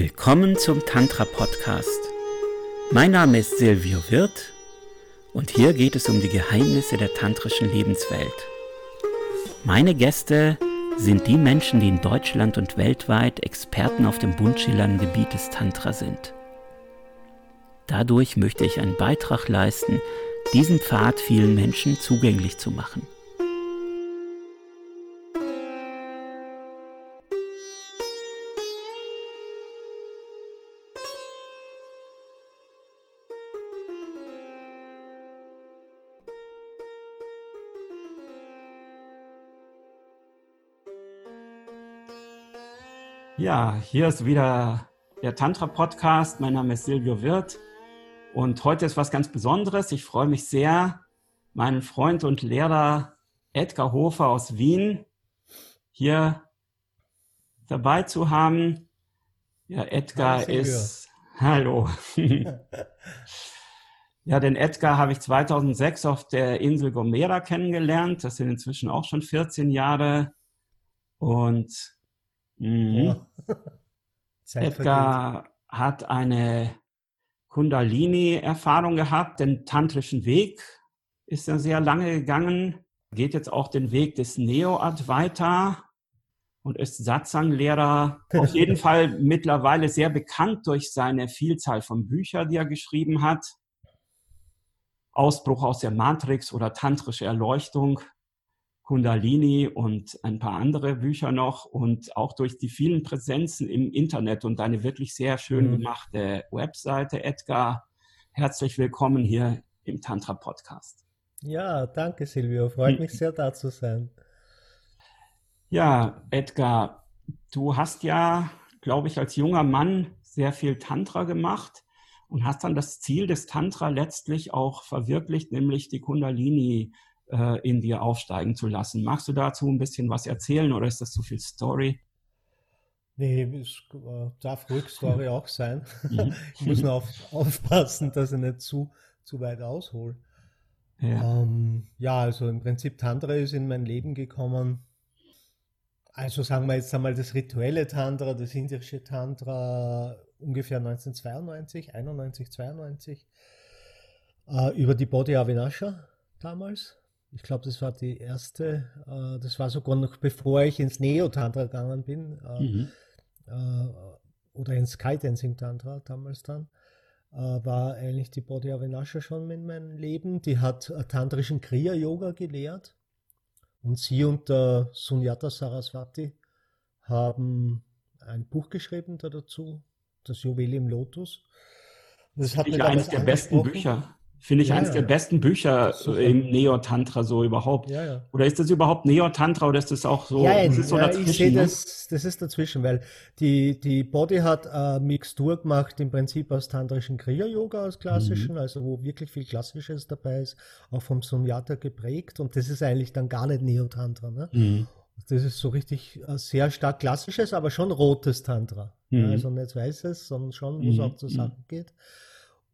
Willkommen zum Tantra Podcast. Mein Name ist Silvio Wirth und hier geht es um die Geheimnisse der tantrischen Lebenswelt. Meine Gäste sind die Menschen, die in Deutschland und weltweit Experten auf dem bunt schillernden Gebiet des Tantra sind. Dadurch möchte ich einen Beitrag leisten, diesen Pfad vielen Menschen zugänglich zu machen. Ja, hier ist wieder der Tantra-Podcast. Mein Name ist Silvio Wirth und heute ist was ganz Besonderes. Ich freue mich sehr, meinen Freund und Lehrer Edgar Hofer aus Wien hier dabei zu haben. Ja, Edgar hallo, ist. Hallo. ja, den Edgar habe ich 2006 auf der Insel Gomera kennengelernt. Das sind inzwischen auch schon 14 Jahre. Und Mhm. Edgar hat eine Kundalini-Erfahrung gehabt, den tantrischen Weg ist er sehr lange gegangen, geht jetzt auch den Weg des Neo-Advaita und ist Satsang-Lehrer. Auf jeden Fall mittlerweile sehr bekannt durch seine Vielzahl von Büchern, die er geschrieben hat. Ausbruch aus der Matrix oder tantrische Erleuchtung Kundalini und ein paar andere Bücher noch und auch durch die vielen Präsenzen im Internet und deine wirklich sehr schön mhm. gemachte Webseite, Edgar. Herzlich willkommen hier im Tantra Podcast. Ja, danke Silvio, freut mich sehr da zu sein. Ja, Edgar, du hast ja, glaube ich, als junger Mann sehr viel Tantra gemacht und hast dann das Ziel des Tantra letztlich auch verwirklicht, nämlich die Kundalini äh, in dir aufsteigen zu lassen. Magst du dazu ein bisschen was erzählen oder ist das zu viel Story? Nee, es äh, darf ruhig Story auch sein. Mhm. ich muss nur auf, aufpassen, dass ich nicht zu, zu weit aushole. Ja. Ähm, ja, also im Prinzip Tantra ist in mein Leben gekommen. Also sagen wir jetzt einmal das rituelle Tantra, das indische Tantra ungefähr 1992, 91, 92 äh, über die Body Avinasha damals. Ich glaube, das war die erste, äh, das war sogar noch bevor ich ins Neo-Tantra gegangen bin, äh, mhm. äh, oder ins Skydancing-Tantra damals dann, äh, war eigentlich die Body Avinasha schon in meinem Leben. Die hat tantrischen Kriya-Yoga gelehrt und sie und der Sunyata Saraswati haben ein Buch geschrieben dazu, das Juwel im Lotus. Das hat mir eines der besten Bücher Finde ich ja, eines ja. der besten Bücher Super. im Neo-Tantra so überhaupt. Oder ist das überhaupt Neo-Tantra oder ist das auch so? Ja, das ist so ich sehe ne? das, das ist dazwischen, weil die, die Body hat eine Mixtur gemacht im Prinzip aus tantrischen Kriya-Yoga, aus klassischen, mhm. also wo wirklich viel Klassisches dabei ist, auch vom Sunyata geprägt und das ist eigentlich dann gar nicht Neo-Tantra. Ne? Mhm. Das ist so richtig äh, sehr stark klassisches, aber schon rotes Tantra. Mhm. Also nicht weißes, sondern schon, wo es mhm. auch zur Sache geht.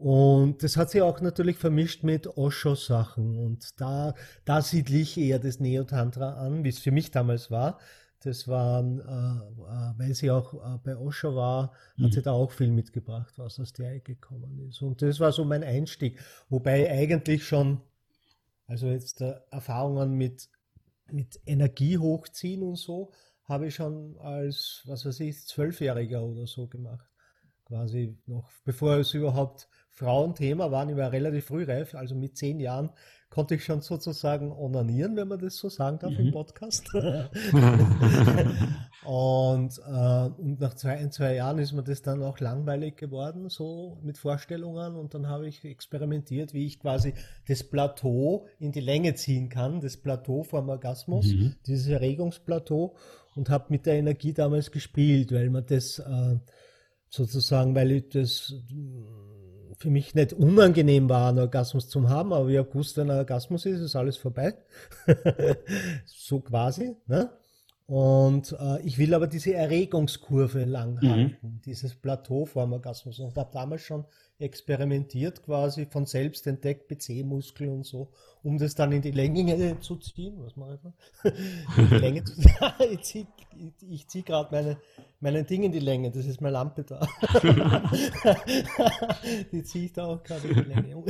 Und das hat sich auch natürlich vermischt mit Osho-Sachen. Und da, da siedle ich eher das Neo-Tantra an, wie es für mich damals war. Das waren, äh, äh, weil sie auch äh, bei Osho war, hat mhm. sie da auch viel mitgebracht, was aus der Ecke gekommen ist. Und das war so mein Einstieg. Wobei eigentlich schon, also jetzt äh, Erfahrungen mit, mit Energie hochziehen und so, habe ich schon als, was weiß ich, Zwölfjähriger oder so gemacht. Quasi noch, bevor es überhaupt Frauenthema waren, war relativ frühreif, also mit zehn Jahren konnte ich schon sozusagen onanieren, wenn man das so sagen darf mhm. im Podcast. und, äh, und nach zwei, zwei Jahren ist mir das dann auch langweilig geworden, so mit Vorstellungen. Und dann habe ich experimentiert, wie ich quasi das Plateau in die Länge ziehen kann, das Plateau vom Orgasmus, mhm. dieses Erregungsplateau, und habe mit der Energie damals gespielt, weil man das äh, sozusagen, weil ich das für mich nicht unangenehm war, einen Orgasmus zu haben, aber ich habe gewusst, wenn ein Orgasmus ist, ist alles vorbei. so quasi. Ne? Und äh, ich will aber diese Erregungskurve lang mhm. halten, dieses Plateau vor dem Orgasmus. Und habe damals schon experimentiert, quasi von selbst entdeckt, PC-Muskel und so, um das dann in die Länge zu ziehen. Was mache ich da? in die Länge zu ziehen. ich ziehe zieh gerade meine, meinen Ding in die Länge. Das ist meine Lampe da. die ziehe ich da auch gerade in die Länge.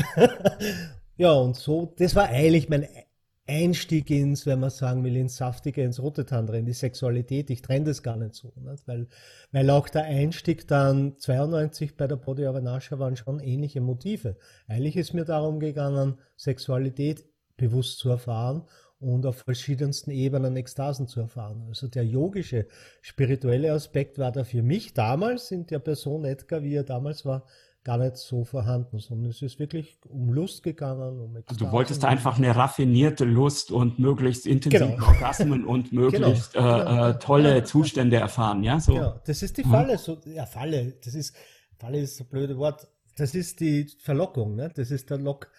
ja, und so, das war eigentlich mein Einstieg ins, wenn man sagen will, ins Saftige, ins Rote Tantra, in die Sexualität. Ich trenne das gar nicht so, nicht? Weil, weil auch der Einstieg dann 92 bei der Body Avanasha waren schon ähnliche Motive. Eigentlich ist mir darum gegangen, Sexualität bewusst zu erfahren und auf verschiedensten Ebenen Ekstasen zu erfahren. Also der yogische, spirituelle Aspekt war da für mich damals in der Person Edgar, wie er damals war, gar nicht so vorhanden, sondern es ist wirklich um Lust gegangen, um Ekstasen. Also du wolltest einfach eine raffinierte Lust und möglichst intensive genau. Orgasmen und genau. möglichst genau. Äh, äh, tolle ja. Zustände erfahren, ja? So. Ja, das ist die Falle, so, ja, Falle, das ist, Falle ist ein blödes Wort, das ist die Verlockung, ne? das ist der Lock,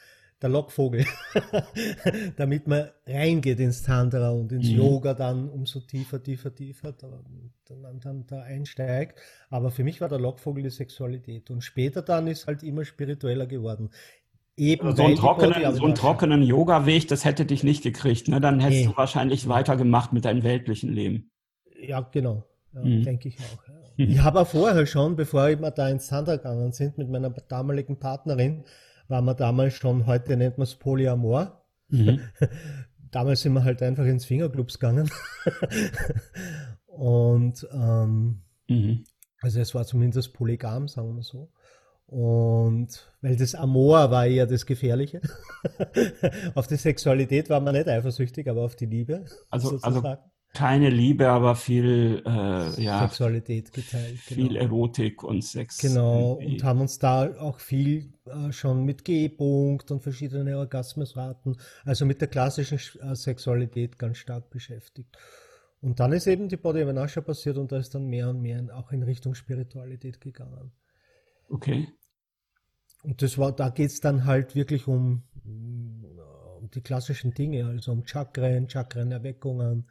der Lockvogel, damit man reingeht ins Tantra und ins mhm. Yoga dann umso tiefer, tiefer, tiefer, dann, dann da einsteigt. Aber für mich war der Lockvogel die Sexualität und später dann ist halt immer spiritueller geworden. Eben so einen trockenen, so einen trockenen Yoga-Weg, das hätte dich nicht gekriegt, ne? Dann hättest nee. du wahrscheinlich weitergemacht mit deinem weltlichen Leben. Ja, genau. Ja, mhm. Denke ich auch. Ja. Ich habe auch vorher schon, bevor wir da ins Tantra gegangen sind, mit meiner damaligen Partnerin, war man damals schon, heute nennt man es Polyamor. Mhm. damals sind wir halt einfach ins Fingerclubs gegangen. und ähm, mhm. also es war zumindest polygam, sagen wir so. Und weil das Amor war eher das Gefährliche. auf die Sexualität war man nicht eifersüchtig, aber auf die Liebe. Also, also keine Liebe, aber viel äh, ja, Sexualität geteilt. Genau. Viel Erotik und Sex. Genau, irgendwie. und haben uns da auch viel äh, schon mit G-Punkt und verschiedene Orgasmusraten, also mit der klassischen äh, Sexualität ganz stark beschäftigt. Und dann ist eben die Body Vanasha passiert und da ist dann mehr und mehr auch in Richtung Spiritualität gegangen. Okay. Und das war, da geht es dann halt wirklich um, um die klassischen Dinge, also um Chakren, Chakrenerweckungen,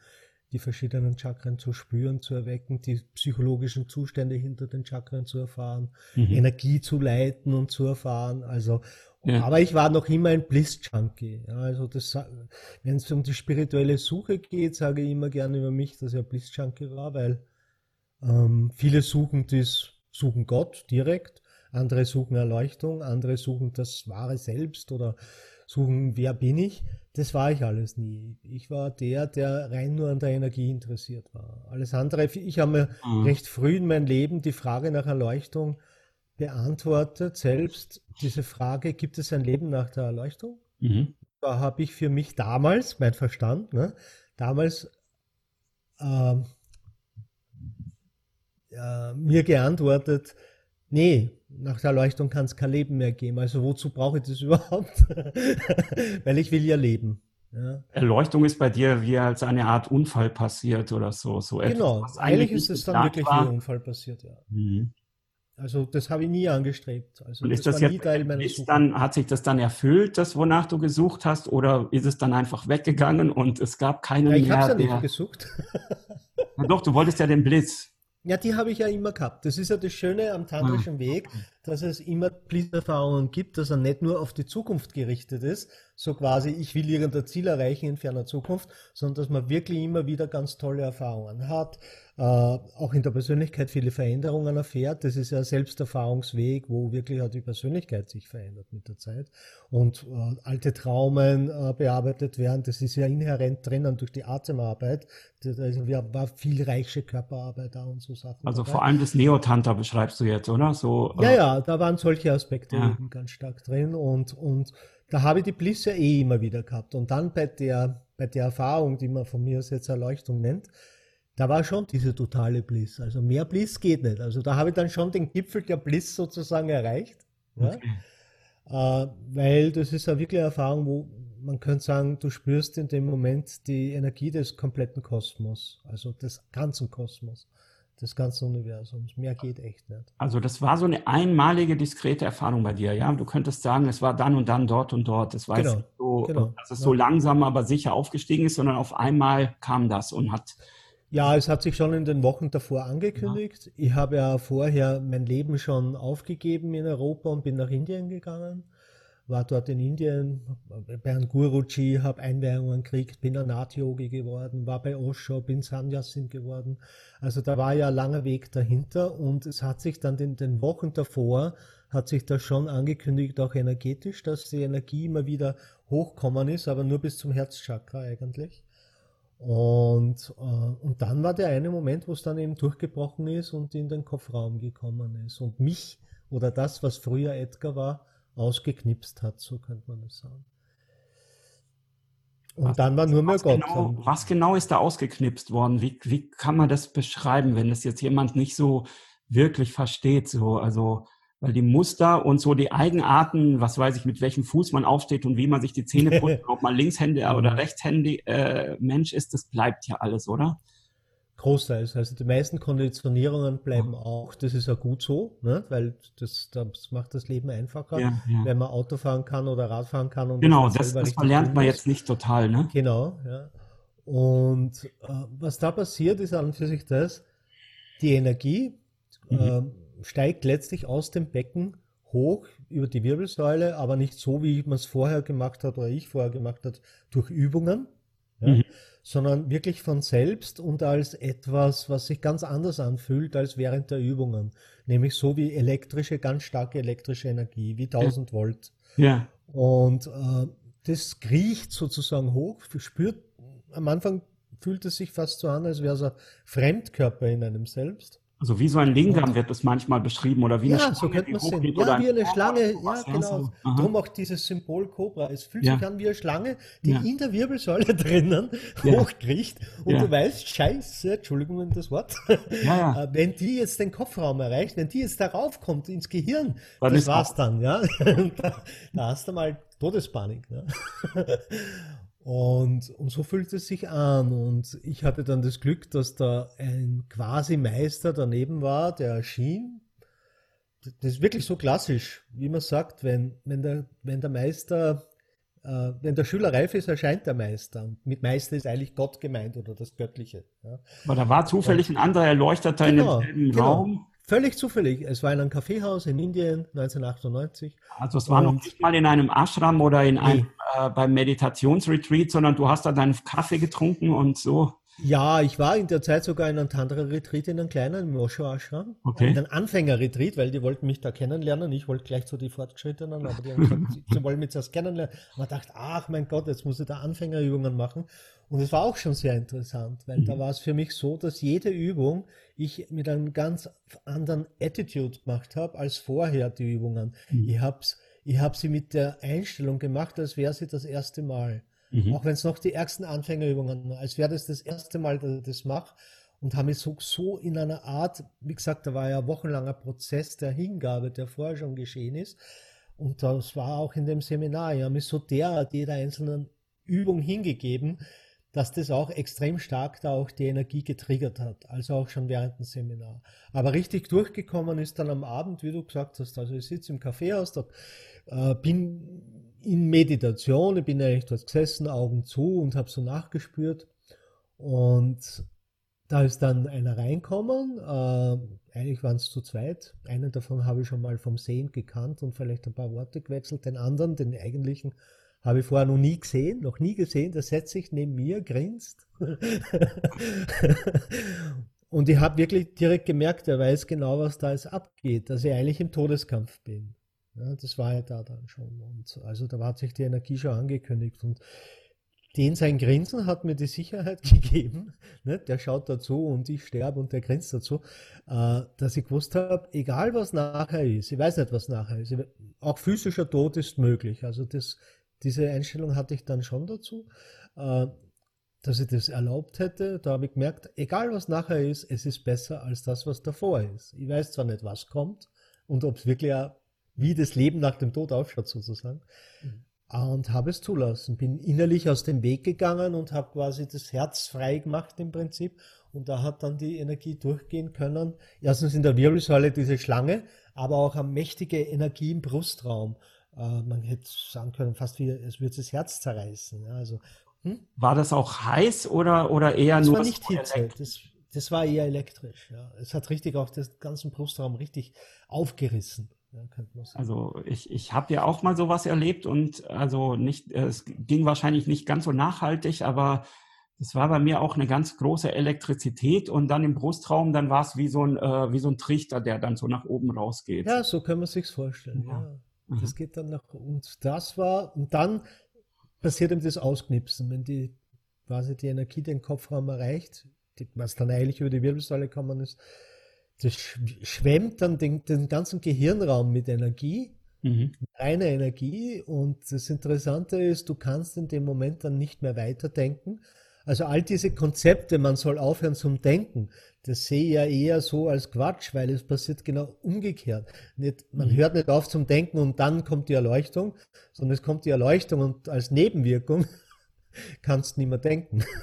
die verschiedenen Chakren zu spüren, zu erwecken, die psychologischen Zustände hinter den Chakren zu erfahren, mhm. Energie zu leiten und zu erfahren. Also, ja. aber ich war noch immer ein Bliss-Junkie. Ja, also das, wenn es um die spirituelle Suche geht, sage ich immer gerne über mich, dass ich ein Bliss-Junkie war, weil ähm, viele suchen das, suchen Gott direkt, andere suchen Erleuchtung, andere suchen das wahre Selbst oder suchen, wer bin ich. Das war ich alles nie. Ich war der, der rein nur an der Energie interessiert war. Alles andere, ich habe mir mhm. recht früh in meinem Leben die Frage nach Erleuchtung beantwortet. Selbst diese Frage, gibt es ein Leben nach der Erleuchtung? Mhm. Da habe ich für mich damals, mein Verstand, ne, damals äh, äh, mir geantwortet, nee, nach der Erleuchtung kann es kein Leben mehr geben. Also wozu brauche ich das überhaupt? Weil ich will ja leben. Ja. Erleuchtung ist bei dir wie als eine Art Unfall passiert oder so. so genau, etwas, eigentlich ist es dann wirklich war. wie ein Unfall passiert, ja. Mhm. Also das habe ich nie angestrebt. Also Und ist das, das jetzt, ist dann, hat sich das dann erfüllt, das wonach du gesucht hast, oder ist es dann einfach weggegangen und es gab keinen ja, ich mehr? Ich habe ja nicht gesucht. Na doch, du wolltest ja den Blitz. Ja, die habe ich ja immer gehabt. Das ist ja das Schöne am tantrischen Weg, dass es immer Blisserfahrungen gibt, dass er nicht nur auf die Zukunft gerichtet ist, so quasi, ich will irgendein Ziel erreichen in ferner Zukunft, sondern dass man wirklich immer wieder ganz tolle Erfahrungen hat, äh, auch in der Persönlichkeit viele Veränderungen erfährt. Das ist ja Selbsterfahrungsweg, wo wirklich auch die Persönlichkeit sich verändert mit der Zeit und äh, alte Traumen äh, bearbeitet werden. Das ist ja inhärent drinnen durch die Atemarbeit. Da war viel reiche Körperarbeit da und so Sachen. Also dabei. vor allem das Neotanta beschreibst du jetzt, oder? So, ja, äh, ja, da waren solche Aspekte ja. eben ganz stark drin und, und da habe ich die Bliss ja eh immer wieder gehabt. Und dann bei der, bei der Erfahrung, die man von mir aus jetzt Erleuchtung nennt, da war schon diese totale Bliss. Also mehr Bliss geht nicht. Also da habe ich dann schon den Gipfel der Bliss sozusagen erreicht. Okay. Ja? Äh, weil das ist ja wirklich eine Erfahrung, wo man könnte sagen, du spürst in dem Moment die Energie des kompletten Kosmos, also des ganzen Kosmos, des ganzen Universums. Mehr geht echt nicht. Also das war so eine einmalige, diskrete Erfahrung bei dir, ja? Du könntest sagen, es war dann und dann dort und dort. Das war genau, so, genau, dass es ja. so langsam, aber sicher aufgestiegen ist, sondern auf einmal kam das und hat ja, es hat sich schon in den Wochen davor angekündigt. Ja. Ich habe ja vorher mein Leben schon aufgegeben in Europa und bin nach Indien gegangen. War dort in Indien bei einem Guruji, habe Einweihungen gekriegt, bin ein Naht-Yogi geworden, war bei Osho, bin Sannyasin geworden. Also da war ja ein langer Weg dahinter und es hat sich dann in den Wochen davor, hat sich das schon angekündigt, auch energetisch, dass die Energie immer wieder hochkommen ist, aber nur bis zum Herzchakra eigentlich. Und, äh, und dann war der eine Moment, wo es dann eben durchgebrochen ist und in den Kopfraum gekommen ist und mich oder das, was früher Edgar war, ausgeknipst hat, so könnte man es sagen. Und was, dann war nur mehr Gott. Genau, was genau ist da ausgeknipst worden? Wie, wie kann man das beschreiben, wenn das jetzt jemand nicht so wirklich versteht? So, also weil die Muster und so die Eigenarten, was weiß ich, mit welchem Fuß man aufsteht und wie man sich die Zähne putzt, ob man Linkshändiger oder Rechtshändig äh, Mensch ist, das bleibt ja alles, oder? Großteils. Also die meisten Konditionierungen bleiben auch. Das ist ja gut so, ne? weil das, das macht das Leben einfacher, ja, ja. wenn man Auto fahren kann oder Radfahren kann. Und genau, das, das, das lernt man jetzt nicht total. Ne? Genau, ja. Und äh, was da passiert, ist an und für sich das, die Energie, mhm. äh, steigt letztlich aus dem Becken hoch über die Wirbelsäule, aber nicht so, wie man es vorher gemacht hat oder ich vorher gemacht hat, durch Übungen, ja, mhm. Sondern wirklich von selbst und als etwas, was sich ganz anders anfühlt als während der Übungen. Nämlich so wie elektrische, ganz starke elektrische Energie, wie 1000 ja. Volt. Ja. Und äh, das kriecht sozusagen hoch, spürt, am Anfang fühlt es sich fast so an, als wäre es ein Fremdkörper in einem selbst. Also wie so ein Lingam wird es manchmal beschrieben oder wie ja, eine Schlange, so könnte man sehen. Ja, wie eine Schlange, ja, genau. So. Darum auch dieses Symbol Cobra. Es fühlt ja. sich an wie eine Schlange, die ja. in der Wirbelsäule drinnen ja. hochkriecht und du weißt, scheiße, Entschuldigung das Wort, äh, wenn die jetzt den Kopfraum erreicht, wenn die jetzt darauf kommt ins Gehirn, dann das war's auch. dann, ja. da, da hast du mal Todespanik. Ne? Und, und so fühlt es sich an. Und ich hatte dann das Glück, dass da ein quasi Meister daneben war, der erschien. Das ist wirklich so klassisch, wie man sagt, wenn, wenn, der, wenn der Meister, äh, wenn der Schüler reif ist, erscheint der Meister. Und mit Meister ist eigentlich Gott gemeint oder das Göttliche. Ja. Aber da war zufällig und, ein anderer Erleuchteter genau, in demselben genau. Raum. Völlig zufällig. Es war in einem Kaffeehaus in Indien 1998. Also es war noch nicht mal in einem Ashram oder in einem äh, beim Meditationsretreat, sondern du hast da deinen Kaffee getrunken und so. Ja, ich war in der Zeit sogar in einem Tantra-Retreat in einem kleinen Mosho Ashram. Okay. In einem Anfänger-Retreat, weil die wollten mich da kennenlernen. Ich wollte gleich zu die Fortgeschrittenen, aber die haben gesagt, sie, wollen mich zuerst kennenlernen. Man dachte, ach mein Gott, jetzt muss ich da Anfängerübungen machen. Und es war auch schon sehr interessant, weil mhm. da war es für mich so, dass jede Übung ich mit einem ganz anderen Attitude gemacht habe als vorher die Übungen. Mhm. Ich habe ich hab sie mit der Einstellung gemacht, als wäre sie das erste Mal. Mhm. Auch wenn es noch die ärgsten Anfängerübungen, als wäre das das erste Mal, dass ich das mache. Und habe mich so, so in einer Art, wie gesagt, da war ja ein wochenlanger Prozess der Hingabe, der vorher schon geschehen ist. Und das war auch in dem Seminar. Ich habe mich so derart jeder einzelnen Übung hingegeben, dass das auch extrem stark da auch die Energie getriggert hat, also auch schon während dem Seminar. Aber richtig durchgekommen ist dann am Abend, wie du gesagt hast, also ich sitze im Kaffeehaus, dort, äh, bin in Meditation, ich bin eigentlich dort gesessen, Augen zu und habe so nachgespürt und da ist dann einer reinkommen, äh, eigentlich waren es zu zweit, einen davon habe ich schon mal vom Sehen gekannt und vielleicht ein paar Worte gewechselt, den anderen, den eigentlichen, habe ich vorher noch nie gesehen, noch nie gesehen. Der setzt sich neben mir, grinst. und ich habe wirklich direkt gemerkt, er weiß genau, was da jetzt abgeht, dass ich eigentlich im Todeskampf bin. Ja, das war ja da dann schon. Und also da hat sich die Energie schon angekündigt. Und den sein Grinsen hat mir die Sicherheit gegeben, ne? der schaut dazu und ich sterbe und der grinst dazu, äh, dass ich gewusst habe, egal was nachher ist, ich weiß nicht, was nachher ist, auch physischer Tod ist möglich. Also das diese Einstellung hatte ich dann schon dazu, äh, dass ich das erlaubt hätte. Da habe ich gemerkt, egal was nachher ist, es ist besser als das, was davor ist. Ich weiß zwar nicht, was kommt und ob es wirklich auch, wie das Leben nach dem Tod ausschaut sozusagen. Mhm. Und habe es zulassen. Bin innerlich aus dem Weg gegangen und habe quasi das Herz frei gemacht im Prinzip. Und da hat dann die Energie durchgehen können. Erstens in der Wirbelsäule diese Schlange, aber auch eine mächtige Energie im Brustraum. Äh, man hätte sagen können, fast wie, es würde das Herz zerreißen. Ja, also, hm? War das auch heiß oder, oder eher das nur? Das war nicht Hitze, das, das war eher elektrisch. Ja. Es hat richtig auch den ganzen Brustraum richtig aufgerissen. Also ich, ich habe ja auch mal sowas erlebt und also nicht, es ging wahrscheinlich nicht ganz so nachhaltig, aber es war bei mir auch eine ganz große Elektrizität und dann im Brustraum, dann war es wie so ein äh, wie so ein Trichter, der dann so nach oben rausgeht. Ja, so kann man sich's vorstellen. Ja. ja. Mhm. Das geht dann nach und das war und dann passiert eben das Ausknipsen, wenn die quasi die Energie den Kopfraum erreicht, was dann eigentlich über die Wirbelsäule kommen ist, das schwemmt dann den, den ganzen Gehirnraum mit Energie, mhm. reiner Energie. Und das Interessante ist, du kannst in dem Moment dann nicht mehr weiterdenken. Also all diese Konzepte, man soll aufhören zum Denken, das sehe ich ja eher so als Quatsch, weil es passiert genau umgekehrt. Nicht, man mhm. hört nicht auf zum Denken und dann kommt die Erleuchtung, sondern es kommt die Erleuchtung und als Nebenwirkung kannst du nicht mehr denken.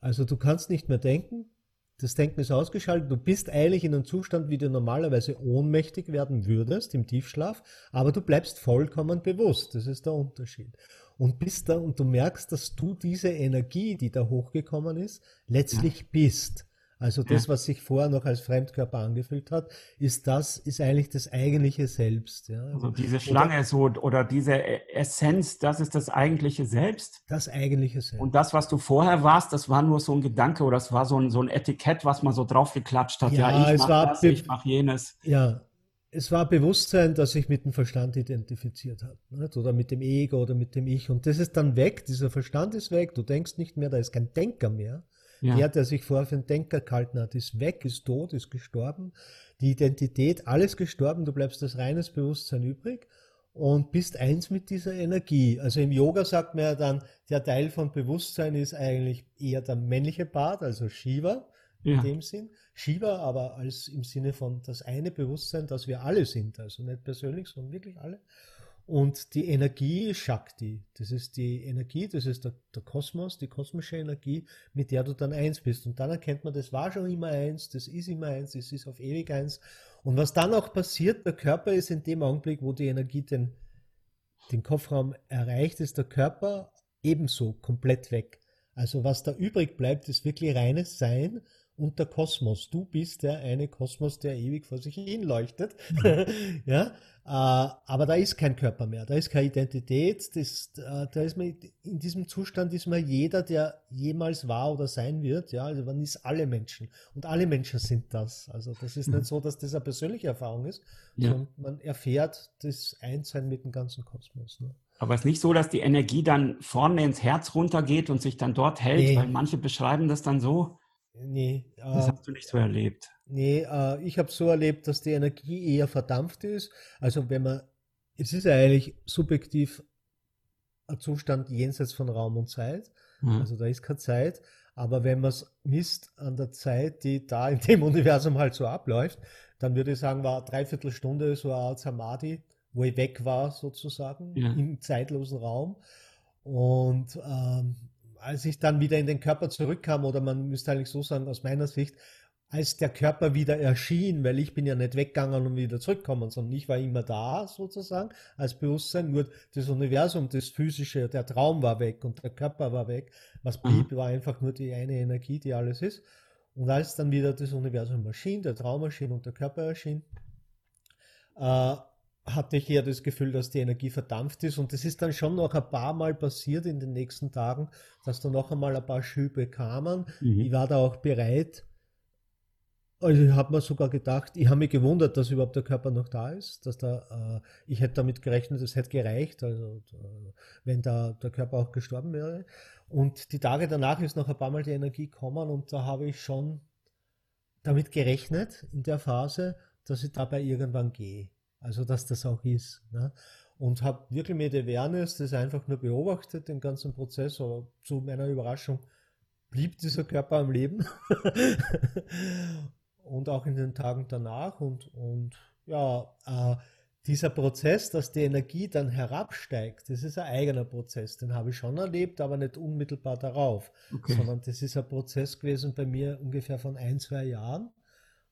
Also du kannst nicht mehr denken, das Denken ist ausgeschaltet, du bist eigentlich in einem Zustand, wie du normalerweise ohnmächtig werden würdest im Tiefschlaf, aber du bleibst vollkommen bewusst, das ist der Unterschied. Und bist da und du merkst, dass du diese Energie, die da hochgekommen ist, letztlich bist. Also das, ja. was sich vorher noch als Fremdkörper angefühlt hat, ist das, ist eigentlich das eigentliche Selbst. Ja. Also diese Schlange oder, so oder diese Essenz, das ist das eigentliche Selbst. Das eigentliche Selbst. Und das, was du vorher warst, das war nur so ein Gedanke oder das war so ein, so ein Etikett, was man so draufgeklatscht hat. Ja, ja ich mache das, ich mache jenes. Ja, es war Bewusstsein, das sich mit dem Verstand identifiziert hat. Nicht? Oder mit dem Ego oder mit dem Ich. Und das ist dann weg, dieser Verstand ist weg, du denkst nicht mehr, da ist kein Denker mehr. Ja. Der, der sich vorher für einen Denker gehalten hat, ist weg, ist tot, ist gestorben. Die Identität, alles gestorben, du bleibst als reines Bewusstsein übrig und bist eins mit dieser Energie. Also im Yoga sagt man ja dann, der Teil von Bewusstsein ist eigentlich eher der männliche Part, also Shiva ja. in dem Sinn. Shiva aber als im Sinne von das eine Bewusstsein, dass wir alle sind, also nicht persönlich, sondern wirklich alle. Und die Energie Shakti. Das ist die Energie, das ist der, der, Kosmos, die kosmische Energie, mit der du dann eins bist. Und dann erkennt man, das war schon immer eins, das ist immer eins, das ist auf ewig eins. Und was dann auch passiert, der Körper ist in dem Augenblick, wo die Energie den, den Kopfraum erreicht, ist der Körper ebenso komplett weg. Also was da übrig bleibt, ist wirklich reines Sein und der Kosmos. Du bist der eine Kosmos, der ewig vor sich hin leuchtet. Mhm. ja, äh, aber da ist kein Körper mehr, da ist keine Identität. Das, äh, da ist man, in diesem Zustand ist man jeder, der jemals war oder sein wird. Ja, also man ist alle Menschen und alle Menschen sind das. Also das ist nicht mhm. so, dass das eine persönliche Erfahrung ist, ja. sondern man erfährt das Einssein mit dem ganzen Kosmos. Ne? Aber es ist nicht so, dass die Energie dann vorne ins Herz runtergeht und sich dann dort hält, nee. weil manche beschreiben das dann so. Nee. Das äh, hast du nicht so erlebt. Nee, äh, ich habe so erlebt, dass die Energie eher verdampft ist. Also wenn man, es ist ja eigentlich subjektiv ein Zustand jenseits von Raum und Zeit. Mhm. Also da ist keine Zeit. Aber wenn man es misst an der Zeit, die da in dem Universum halt so abläuft, dann würde ich sagen, war dreiviertel Stunde so eine Art Samadhi, wo ich weg war sozusagen ja. im zeitlosen Raum. Und ähm, als ich dann wieder in den Körper zurückkam, oder man müsste eigentlich so sagen, aus meiner Sicht, als der Körper wieder erschien, weil ich bin ja nicht weggegangen und wieder zurückgekommen, sondern ich war immer da sozusagen als Bewusstsein, nur das Universum, das physische, der Traum war weg und der Körper war weg. Was blieb, mhm. war einfach nur die eine Energie, die alles ist. Und als dann wieder das Universum erschien, der Traum erschien und der Körper erschien, äh, hatte ich eher das Gefühl, dass die Energie verdampft ist. Und das ist dann schon noch ein paar Mal passiert in den nächsten Tagen, dass da noch einmal ein paar Schübe kamen. Mhm. Ich war da auch bereit. Also ich habe mir sogar gedacht, ich habe mich gewundert, dass überhaupt der Körper noch da ist, dass da, äh, ich hätte damit gerechnet, es hätte gereicht, also äh, wenn da der Körper auch gestorben wäre. Und die Tage danach ist noch ein paar Mal die Energie gekommen und da habe ich schon damit gerechnet in der Phase, dass ich dabei irgendwann gehe. Also, dass das auch ist. Ne? Und habe wirklich mit Awareness das einfach nur beobachtet, den ganzen Prozess, aber zu meiner Überraschung blieb dieser Körper am Leben. und auch in den Tagen danach. Und, und ja, äh, dieser Prozess, dass die Energie dann herabsteigt, das ist ein eigener Prozess. Den habe ich schon erlebt, aber nicht unmittelbar darauf, okay. sondern das ist ein Prozess gewesen bei mir ungefähr von ein, zwei Jahren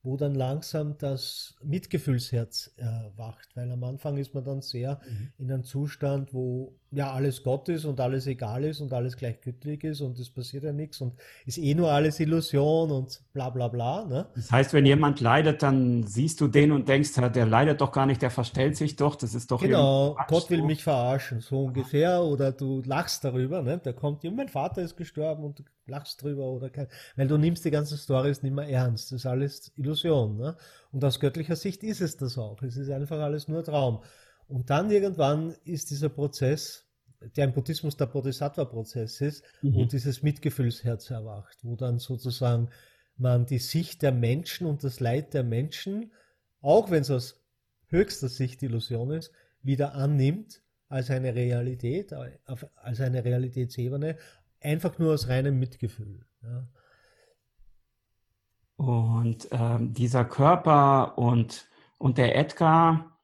wo dann langsam das Mitgefühlsherz erwacht, weil am Anfang ist man dann sehr mhm. in einem Zustand, wo ja alles Gott ist und alles egal ist und alles gleichgültig ist und es passiert ja nichts und ist eh nur alles Illusion und bla bla bla. Ne? Das heißt, wenn jemand leidet, dann siehst du den und denkst, der leidet doch gar nicht, der verstellt sich doch, das ist doch Genau, Gott will mich verarschen, so ungefähr. Oder du lachst darüber, ne? Der kommt, ja, mein Vater ist gestorben und du lachst drüber oder kein, weil du nimmst die ganze Stories nicht mehr ernst. Das ist alles Illusion. Ne? Und aus göttlicher Sicht ist es das auch. Es ist einfach alles nur Traum. Und dann irgendwann ist dieser Prozess, der im Buddhismus der Bodhisattva-Prozess ist, mhm. wo dieses Mitgefühlsherz erwacht, wo dann sozusagen man die Sicht der Menschen und das Leid der Menschen, auch wenn es aus höchster Sicht Illusion ist, wieder annimmt als eine Realität, als eine Realitätsebene, einfach nur aus reinem Mitgefühl. Ja. Und ähm, dieser Körper und, und der Edgar,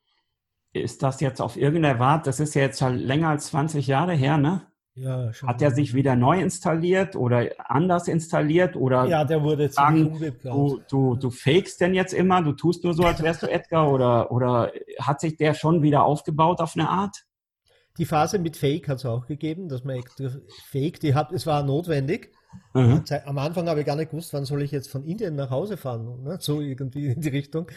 ist das jetzt auf irgendeine Art, das ist ja jetzt schon länger als 20 Jahre her, ne? Ja, schon. Hat er sich wieder neu installiert oder anders installiert oder? Ja, der wurde sagen, du, du, du fakest denn jetzt immer, du tust nur so, als wärst du Edgar oder, oder hat sich der schon wieder aufgebaut auf eine Art? Die Phase mit Fake hat es auch gegeben, dass man Fake, die hat, es war notwendig. Mhm. Am Anfang habe ich gar nicht gewusst, wann soll ich jetzt von Indien nach Hause fahren, ne? so irgendwie in die Richtung.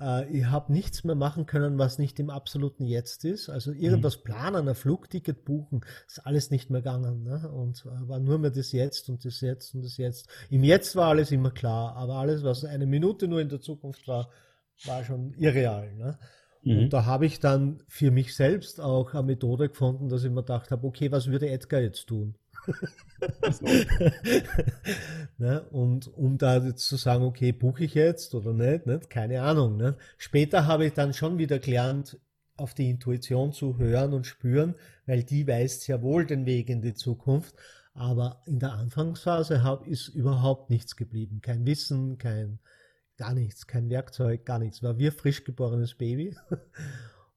Äh, ich habe nichts mehr machen können, was nicht im absoluten Jetzt ist. Also irgendwas mhm. planen, ein Flugticket buchen, ist alles nicht mehr gegangen. Ne? Und äh, war nur mehr das Jetzt und das Jetzt und das Jetzt. Im Jetzt war alles immer klar, aber alles, was eine Minute nur in der Zukunft war, war schon irreal. Ne? Mhm. Und da habe ich dann für mich selbst auch eine Methode gefunden, dass ich mir gedacht habe, okay, was würde Edgar jetzt tun? ne? Und um da jetzt zu sagen, okay, buche ich jetzt oder nicht, nicht? keine Ahnung. Ne? Später habe ich dann schon wieder gelernt, auf die Intuition zu hören und spüren, weil die weist ja wohl den Weg in die Zukunft. Aber in der Anfangsphase hab, ist überhaupt nichts geblieben. Kein Wissen, kein, gar nichts, kein Werkzeug, gar nichts. War wie frisch geborenes Baby.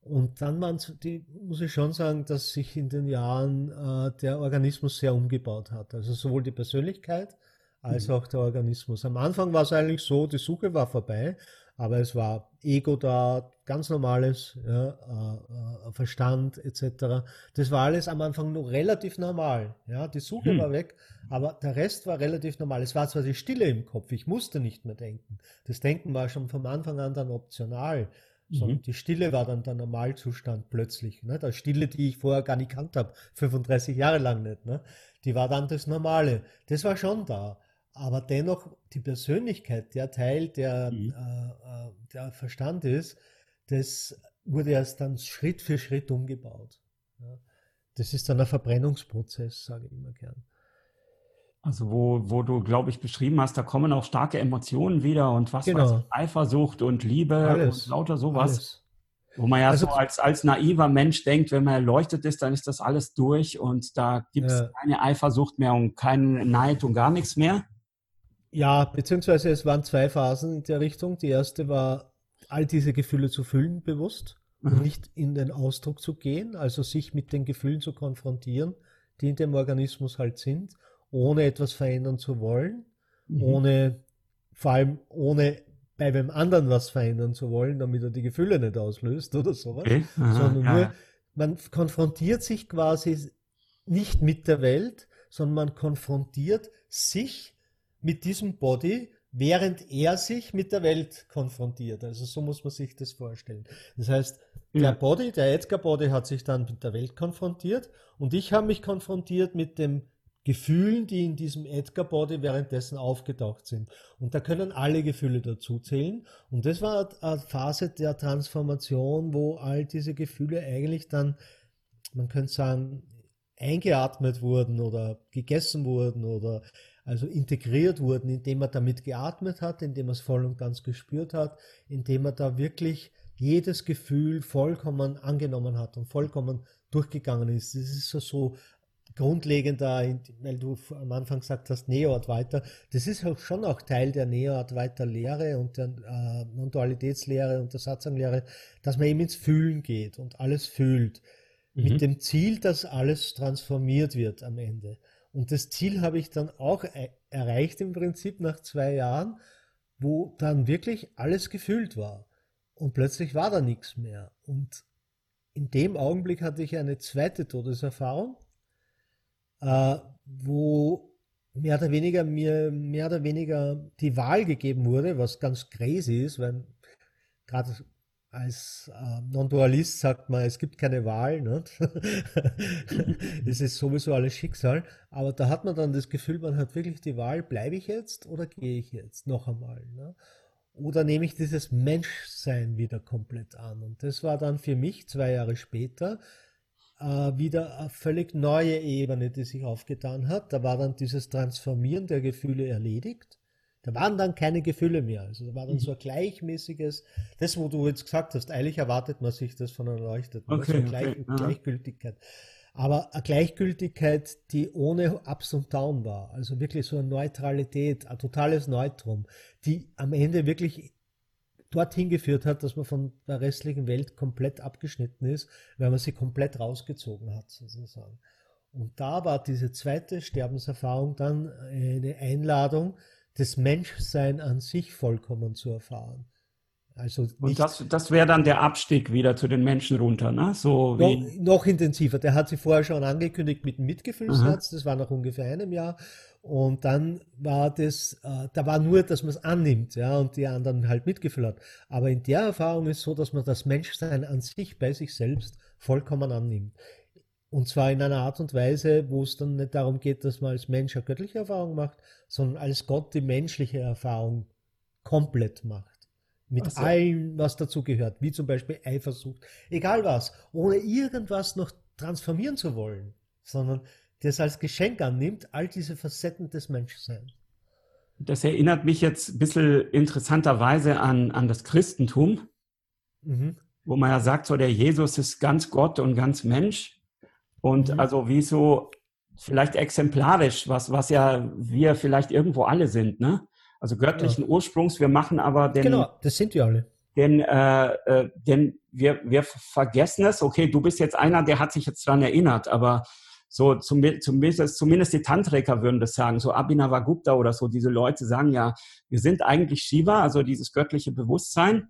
Und dann waren die, muss ich schon sagen, dass sich in den Jahren äh, der Organismus sehr umgebaut hat. Also sowohl die Persönlichkeit als mhm. auch der Organismus. Am Anfang war es eigentlich so, die Suche war vorbei, aber es war Ego da, ganz normales ja, äh, äh, Verstand etc. Das war alles am Anfang nur relativ normal. Ja, die Suche mhm. war weg, aber der Rest war relativ normal. Es war zwar die Stille im Kopf, ich musste nicht mehr denken. Das Denken war schon vom Anfang an dann optional sondern mhm. die Stille war dann der Normalzustand plötzlich. Ne? Die Stille, die ich vorher gar nicht kannt habe, 35 Jahre lang nicht. Ne? Die war dann das Normale. Das war schon da. Aber dennoch die Persönlichkeit, der Teil, der, mhm. äh, äh der Verstand ist, das wurde erst dann Schritt für Schritt umgebaut. Ja? Das ist dann ein Verbrennungsprozess, sage ich immer gern. Also wo, wo du, glaube ich, beschrieben hast, da kommen auch starke Emotionen wieder und was genau. weiß ich, Eifersucht und Liebe alles, und lauter sowas. Alles. Wo man ja also, so als, als naiver Mensch denkt, wenn man erleuchtet ist, dann ist das alles durch und da gibt es ja. keine Eifersucht mehr und keinen Neid und gar nichts mehr. Ja, beziehungsweise es waren zwei Phasen in der Richtung. Die erste war, all diese Gefühle zu fühlen bewusst mhm. und nicht in den Ausdruck zu gehen, also sich mit den Gefühlen zu konfrontieren, die in dem Organismus halt sind ohne etwas verändern zu wollen, mhm. ohne, vor allem ohne bei wem anderen was verändern zu wollen, damit er die Gefühle nicht auslöst oder sowas, okay. Aha, sondern ja. nur, man konfrontiert sich quasi nicht mit der Welt, sondern man konfrontiert sich mit diesem Body, während er sich mit der Welt konfrontiert. Also so muss man sich das vorstellen. Das heißt, der Body, der Edgar Body hat sich dann mit der Welt konfrontiert und ich habe mich konfrontiert mit dem Gefühlen, die in diesem Edgar Body währenddessen aufgetaucht sind. Und da können alle Gefühle dazu zählen. Und das war eine Phase der Transformation, wo all diese Gefühle eigentlich dann, man könnte sagen, eingeatmet wurden oder gegessen wurden oder also integriert wurden, indem man damit geatmet hat, indem man es voll und ganz gespürt hat, indem man da wirklich jedes Gefühl vollkommen angenommen hat und vollkommen durchgegangen ist. Das ist so, so grundlegender, weil du am Anfang gesagt hast, Neo-Advaita, das ist auch schon auch Teil der Neo-Advaita-Lehre und der äh, Non-Dualitätslehre und der Satzanglehre, dass man eben ins Fühlen geht und alles fühlt. Mhm. Mit dem Ziel, dass alles transformiert wird am Ende. Und das Ziel habe ich dann auch e erreicht im Prinzip nach zwei Jahren, wo dann wirklich alles gefühlt war. Und plötzlich war da nichts mehr. Und in dem Augenblick hatte ich eine zweite Todeserfahrung, äh, wo mehr oder weniger mir mehr oder weniger die Wahl gegeben wurde, was ganz crazy ist, weil gerade als äh, Non-Dualist sagt man, es gibt keine Wahl, ne? es ist sowieso alles Schicksal, aber da hat man dann das Gefühl, man hat wirklich die Wahl, bleibe ich jetzt oder gehe ich jetzt noch einmal? Ne? Oder nehme ich dieses Menschsein wieder komplett an? Und das war dann für mich zwei Jahre später wieder eine völlig neue Ebene, die sich aufgetan hat. Da war dann dieses Transformieren der Gefühle erledigt. Da waren dann keine Gefühle mehr. Also da war dann mhm. so ein gleichmäßiges, das, wo du jetzt gesagt hast, eigentlich erwartet man sich das von einer Erleuchteten. Okay, also Gleich, okay, Gleichgültigkeit. Aber eine Gleichgültigkeit, die ohne Ups und Down war. Also wirklich so eine Neutralität, ein totales Neutrum, die am Ende wirklich dorthin geführt hat, dass man von der restlichen Welt komplett abgeschnitten ist, weil man sie komplett rausgezogen hat, sozusagen. Und da war diese zweite Sterbenserfahrung dann eine Einladung, das Menschsein an sich vollkommen zu erfahren. Also und das, das wäre dann der Abstieg wieder zu den Menschen runter, ne? So noch, noch, intensiver. Der hat sich vorher schon angekündigt mit dem Mitgefühlsherz, das war nach ungefähr einem Jahr. Und dann war das, äh, da war nur, dass man es annimmt, ja, und die anderen halt Mitgefühl hat. Aber in der Erfahrung ist so, dass man das Menschsein an sich bei sich selbst vollkommen annimmt. Und zwar in einer Art und Weise, wo es dann nicht darum geht, dass man als Mensch eine göttliche Erfahrung macht, sondern als Gott die menschliche Erfahrung komplett macht. Mit also. allem, was dazu gehört, wie zum Beispiel Eifersucht, egal was, ohne irgendwas noch transformieren zu wollen, sondern das als Geschenk annimmt, all diese Facetten des Menschseins. Das erinnert mich jetzt ein bisschen interessanterweise an, an das Christentum, mhm. wo man ja sagt, so der Jesus ist ganz Gott und ganz Mensch. Und mhm. also wie so vielleicht exemplarisch, was, was ja wir vielleicht irgendwo alle sind, ne? Also göttlichen ja. Ursprungs, wir machen aber den. Genau, das sind wir alle. Denn, äh, äh, denn wir, wir vergessen es, okay, du bist jetzt einer, der hat sich jetzt daran erinnert, aber so zum, zumindest, zumindest die Tantriker würden das sagen, so Abhinavagupta oder so, diese Leute sagen ja, wir sind eigentlich Shiva, also dieses göttliche Bewusstsein,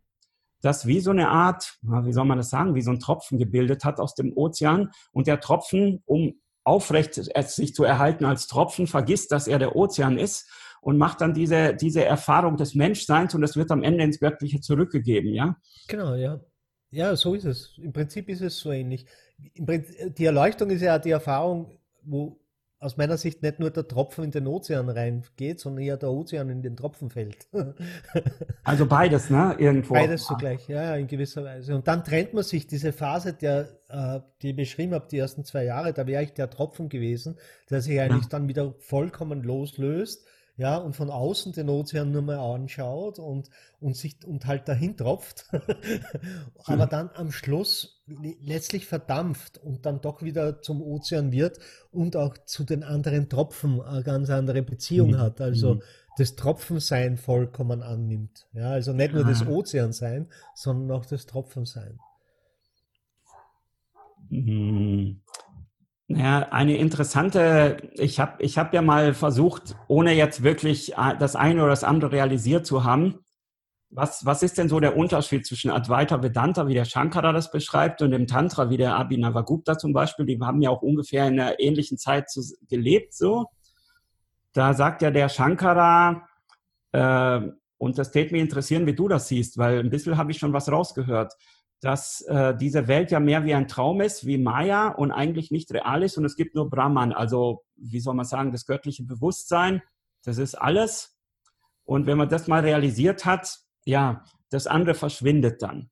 das wie so eine Art, wie soll man das sagen, wie so ein Tropfen gebildet hat aus dem Ozean und der Tropfen, um aufrecht sich zu erhalten als Tropfen, vergisst, dass er der Ozean ist und macht dann diese, diese Erfahrung des Menschseins und es wird am Ende ins Göttliche zurückgegeben, ja? Genau, ja. Ja, so ist es. Im Prinzip ist es so ähnlich. Die Erleuchtung ist ja die Erfahrung, wo aus meiner Sicht nicht nur der Tropfen in den Ozean reingeht, sondern eher der Ozean in den Tropfen fällt. also beides, ne? Irgendwo. Beides zugleich, ja, in gewisser Weise. Und dann trennt man sich diese Phase, der, äh, die ich beschrieben habe, die ersten zwei Jahre, da wäre ich der Tropfen gewesen, der sich eigentlich ja. dann wieder vollkommen loslöst ja, und von außen den Ozean nur mal anschaut und, und sich und halt dahin tropft, aber dann am Schluss letztlich verdampft und dann doch wieder zum Ozean wird und auch zu den anderen Tropfen eine ganz andere Beziehung mhm. hat. Also mhm. das Tropfensein vollkommen annimmt. Ja, also nicht nur das Ozeansein, sondern auch das Tropfensein. Mhm. Ja, eine interessante, ich habe ich hab ja mal versucht, ohne jetzt wirklich äh, das eine oder das andere realisiert zu haben, was, was ist denn so der Unterschied zwischen Advaita Vedanta, wie der Shankara das beschreibt, und dem Tantra, wie der Abhinavagupta zum Beispiel? Die haben ja auch ungefähr in einer ähnlichen Zeit gelebt, so. Da sagt ja der Shankara, äh, und das täte mich interessieren, wie du das siehst, weil ein bisschen habe ich schon was rausgehört dass äh, diese Welt ja mehr wie ein Traum ist, wie Maya und eigentlich nicht real ist und es gibt nur Brahman, also wie soll man sagen, das göttliche Bewusstsein, das ist alles. Und wenn man das mal realisiert hat, ja, das andere verschwindet dann.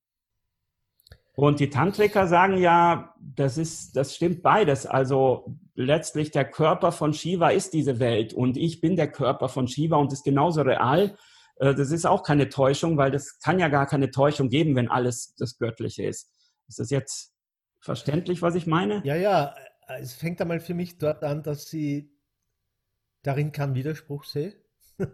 Und die Tantriker sagen ja, das ist, das stimmt beides. Also letztlich der Körper von Shiva ist diese Welt und ich bin der Körper von Shiva und ist genauso real. Äh, das ist auch keine Täuschung, weil das kann ja gar keine Täuschung geben, wenn alles das Göttliche ist. Ist das jetzt verständlich, was ich meine? Ja, ja. Es fängt einmal für mich dort an, dass sie darin keinen Widerspruch sehe.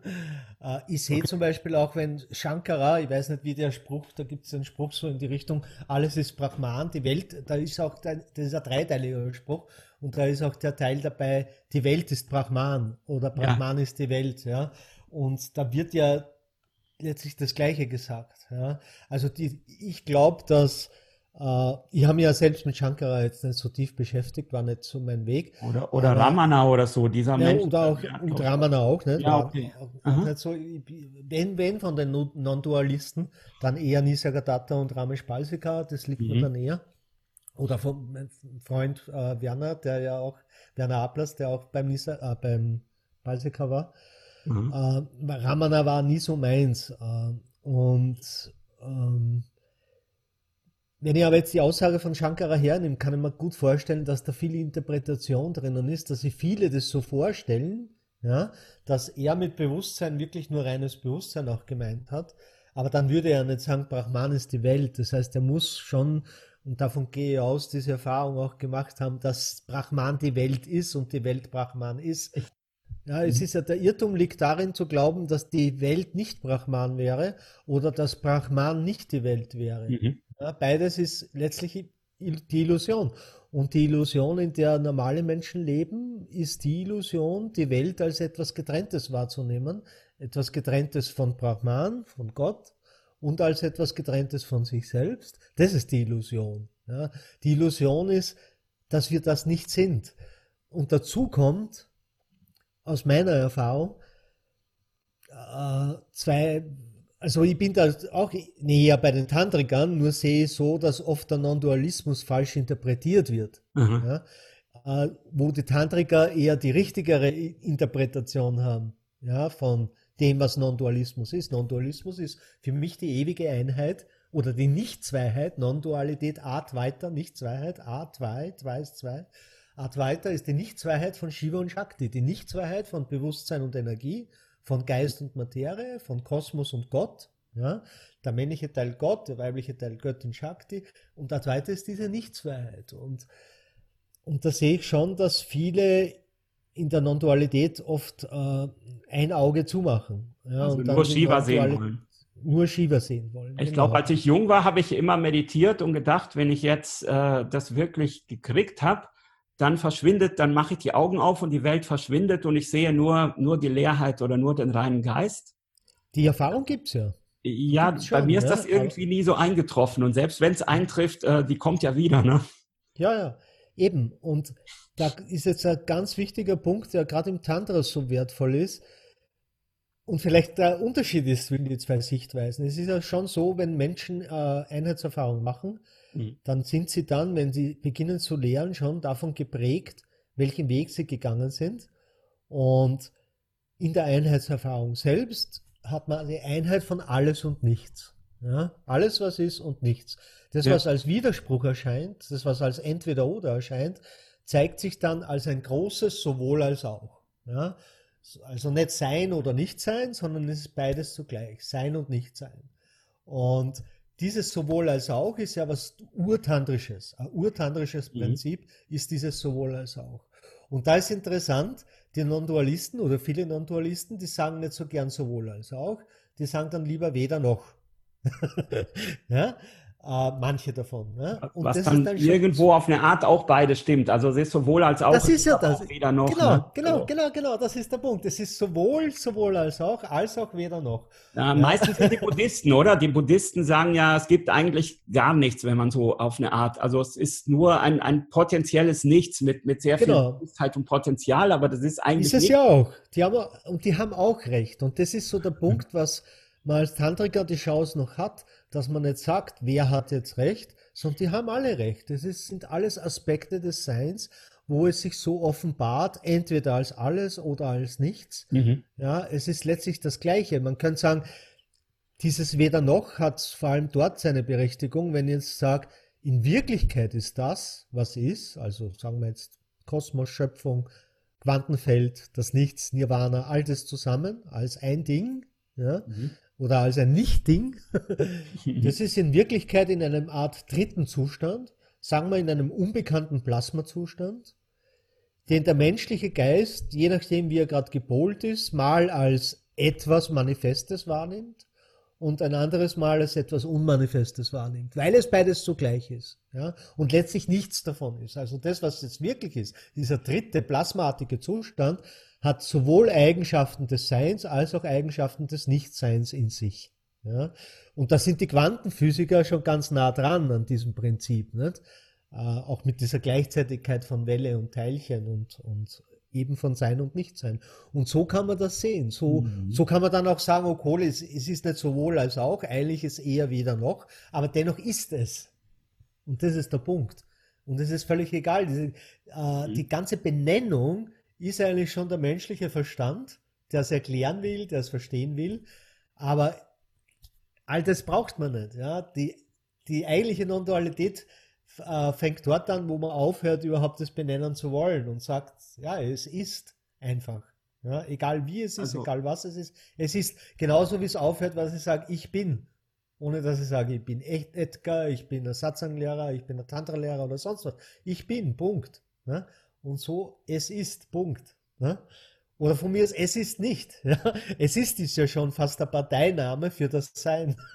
Äh, ich sehe okay. zum Beispiel auch, wenn Shankara, ich weiß nicht, wie der Spruch, da gibt es einen Spruch so in die Richtung, alles ist Brahman, die Welt, da ist auch, das ist ein dreiteiliger Spruch und da ist auch der Teil dabei, die Welt ist Brahman oder Brahman ja. ist die Welt, ja. Und da wird ja letztlich das Gleiche gesagt. Ja? Also die, ich glaube, dass Äh, ich habe mich ja selbst mit Shankara jetzt nicht so tief beschäftigt, war nicht so mein Weg. Oder, oder Aber, Ramana oder so, dieser ja, Mensch. Und, auch, und Ramana auch, ne? Ja, okay. Nicht so, wenn, wenn von den Non-Dualisten, dann eher Nisargadatta und Ramesh Balsika, das liegt mhm. mir dann eher. Oder von meinem Freund äh, Werner, der ja auch, Werner Ablas, der auch beim, Nisa, äh, beim Balsika war. Mhm. Äh, Ramana war nie so meins. Äh, und ähm, wenn ich aber jetzt die Aussage von Shankara hernehme, kann ich mir gut vorstellen, dass da viel Interpretation drinnen ist, dass sich viele das so vorstellen, ja, dass er mit Bewusstsein wirklich nur reines Bewusstsein auch gemeint hat. Aber dann würde er nicht sagen, Brahman ist die Welt. Das heißt, er muss schon, und davon gehe ich aus, diese Erfahrung auch gemacht haben, dass Brahman die Welt ist und die Welt Brahman ist. Ja, es mhm. ist ja der Irrtum liegt darin zu glauben, dass die Welt nicht Brahman wäre oder dass Brahman nicht die Welt wäre. Mhm. Ja, beides ist letztlich die Illusion. Und die Illusion, in der normale Menschen leben, ist die Illusion, die Welt als etwas Getrenntes wahrzunehmen, etwas Getrenntes von Brahman, von Gott und als etwas Getrenntes von sich selbst. Das ist die Illusion. Ja, die Illusion ist, dass wir das nicht sind. Und dazu kommt, aus meiner Erfahrung äh, zwei, also ich bin da auch näher bei den Tantrikern, nur sehe ich so, dass oft der Non-Dualismus falsch interpretiert wird. Ja, äh, wo die Tantriker eher die richtigere Interpretation haben ja, von dem, was Non-Dualismus ist. Non-Dualismus ist für mich die ewige Einheit oder die Nicht-Zweiheit, Non-Dualität, Art weiter, Nicht-Zweiheit, Art 2, 2 ist 2. Advaita ist die Nichtzweiheit von Shiva und Shakti, die Nichtzweiheit von Bewusstsein und Energie, von Geist und Materie, von Kosmos und Gott. Ja? Der männliche Teil Gott, der weibliche Teil Göttin Shakti. Und Advaita ist diese Nichtzweiheit. Und, und da sehe ich schon, dass viele in der Non-Dualität oft äh, ein Auge zumachen. Ja, also nur Shiva sehen wollen. Nur Shiva sehen wollen. Ich genau. glaube, als ich jung war, habe ich immer meditiert und gedacht, wenn ich jetzt äh, das wirklich gekriegt habe, dann verschwindet, dann mache ich die Augen auf und die Welt verschwindet und ich sehe nur, nur die Leerheit oder nur den reinen Geist. Die Erfahrung gibt es ja. Ja, gibt's bei mir ist das irgendwie nie so eingetroffen und selbst wenn es eintrifft, äh, die kommt ja wieder, ne? Ja, ja, eben. Und da ist jetzt ein ganz wichtiger Punkt, der gerade im Tantra so wertvoll ist und vielleicht der Unterschied ist zwischen die zwei Sichtweisen. Es ist ja schon so, wenn Menschen äh, Einheitserfahrung machen, Mhm. dann sind sie dann, wenn sie beginnen zu lehren, schon davon geprägt, welchen Weg sie gegangen sind. Und in der Einheitserfahrung selbst hat man eine Einheit von alles und nichts. Ja? Alles, was ist und nichts. Das, ja. was als Widerspruch erscheint, das, was als entweder oder erscheint, zeigt sich dann als ein großes sowohl als auch. Ja? Also nicht sein oder nicht sein, sondern es ist beides zugleich. Sein und nicht sein. Und dieses sowohl als auch ist ja was urtandrisches. Ein urtandrisches mhm. Prinzip ist dieses sowohl als auch. Und da ist interessant, die Non-Dualisten oder viele Non-Dualisten, die sagen nicht so gern sowohl als auch, die sagen dann lieber weder noch. ja? Äh, manche davon. Ne? Und Was dann, dann irgendwo auf eine Art auch beide stimmt. Also es ist sowohl als auch. Das ist ja das. Weder noch. Genau, ne? genau, so. genau, genau. Das ist der Punkt. Es ist sowohl, sowohl als auch, als auch weder noch. Ja, meistens sind die Buddhisten, oder? Die Buddhisten sagen ja, es gibt eigentlich gar nichts, wenn man so auf eine Art. Also es ist nur ein, ein potenzielles Nichts mit, mit sehr genau. viel Bewusstheit und Potenzial, aber das ist eigentlich. Ist es ja auch. Die haben, und die haben auch recht. Und das ist so der Punkt, was man als Tantriker die Chance noch hat dass man nicht sagt, wer hat jetzt recht, sondern die haben alle recht. Das ist, sind alles Aspekte des Seins, wo es sich so offenbart, entweder als alles oder als nichts. Mhm. Ja, es ist letztlich das Gleiche. Man könnte sagen, dieses weder noch hat vor allem dort seine Berechtigung, wenn ich jetzt sage, in Wirklichkeit ist das, was ist, also sagen wir jetzt Kosmos, Schöpfung, Quantenfeld, das Nichts, Nirvana, all das zusammen als ein Ding, ja, mhm oder als ein Nicht-Ding. Das ist in Wirklichkeit in einem Art dritten Zustand, sagen wir in einem unbekannten Plasmazustand, den der menschliche Geist, je nachdem wie er gerade gepolt ist, mal als etwas Manifestes wahrnimmt und ein anderes Mal als etwas Unmanifestes wahrnimmt, weil es beides zugleich ist. Ja? Und letztlich nichts davon ist. Also das, was jetzt wirklich ist, dieser dritte plasmaartige Zustand, hat sowohl Eigenschaften des Seins als auch Eigenschaften des Nichtseins in sich. Ja? Und da sind die Quantenphysiker schon ganz nah dran an diesem Prinzip. Nicht? Äh, auch mit dieser Gleichzeitigkeit von Welle und Teilchen und, und eben von Sein und Nichtsein. Und so kann man das sehen. So, mhm. so kann man dann auch sagen, okay, es, es ist nicht sowohl als auch, eigentlich ist eher weder noch, aber dennoch ist es. Und das ist der Punkt. Und es ist völlig egal. Diese, äh, mhm. Die ganze Benennung ist eigentlich schon der menschliche Verstand, der es erklären will, der es verstehen will. Aber all das braucht man nicht. Ja? Die, die eigentliche Non-Dualität äh, fängt dort an, wo man aufhört, überhaupt das benennen zu wollen und sagt, ja, es ist einfach. Ja, egal wie es ist, also, egal was es ist. Es ist genauso, wie es aufhört, was ich sage, ich bin. Ohne dass ich sage, ich bin echt Edgar, ich bin ein Satzanglehrer, ich bin ein Tantra-Lehrer oder sonst was. Ich bin, Punkt. Ja? Und so, es ist, Punkt. Ja? Oder von mir aus, es ist nicht. Ja? Es ist ist ja schon fast ein Parteiname für das Sein.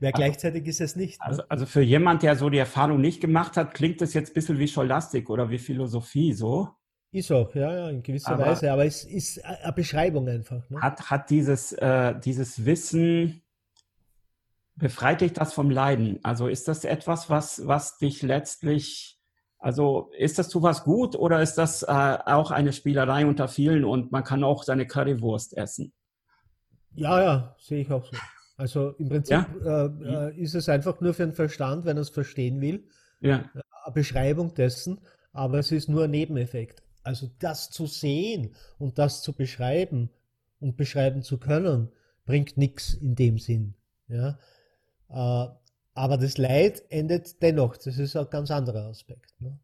Wer also, gleichzeitig ist es nicht. Ne? Also, also, für jemand, der so die Erfahrung nicht gemacht hat, klingt das jetzt ein bisschen wie Scholastik oder wie Philosophie so. Ist auch, ja, ja in gewisser aber Weise, aber es ist eine Beschreibung einfach. Ne? Hat, hat dieses, äh, dieses Wissen, befreit dich das vom Leiden? Also ist das etwas, was, was dich letztlich also ist das zu was gut oder ist das äh, auch eine Spielerei unter vielen und man kann auch seine Currywurst essen? Ja, ja, sehe ich auch so. Also im Prinzip ja? äh, äh, ist es einfach nur für den Verstand, wenn er es verstehen will, ja. eine Beschreibung dessen, aber es ist nur ein Nebeneffekt. Also das zu sehen und das zu beschreiben und beschreiben zu können, bringt nichts in dem Sinn. Ja? Aber das Leid endet dennoch. Das ist ein ganz anderer Aspekt. Ne?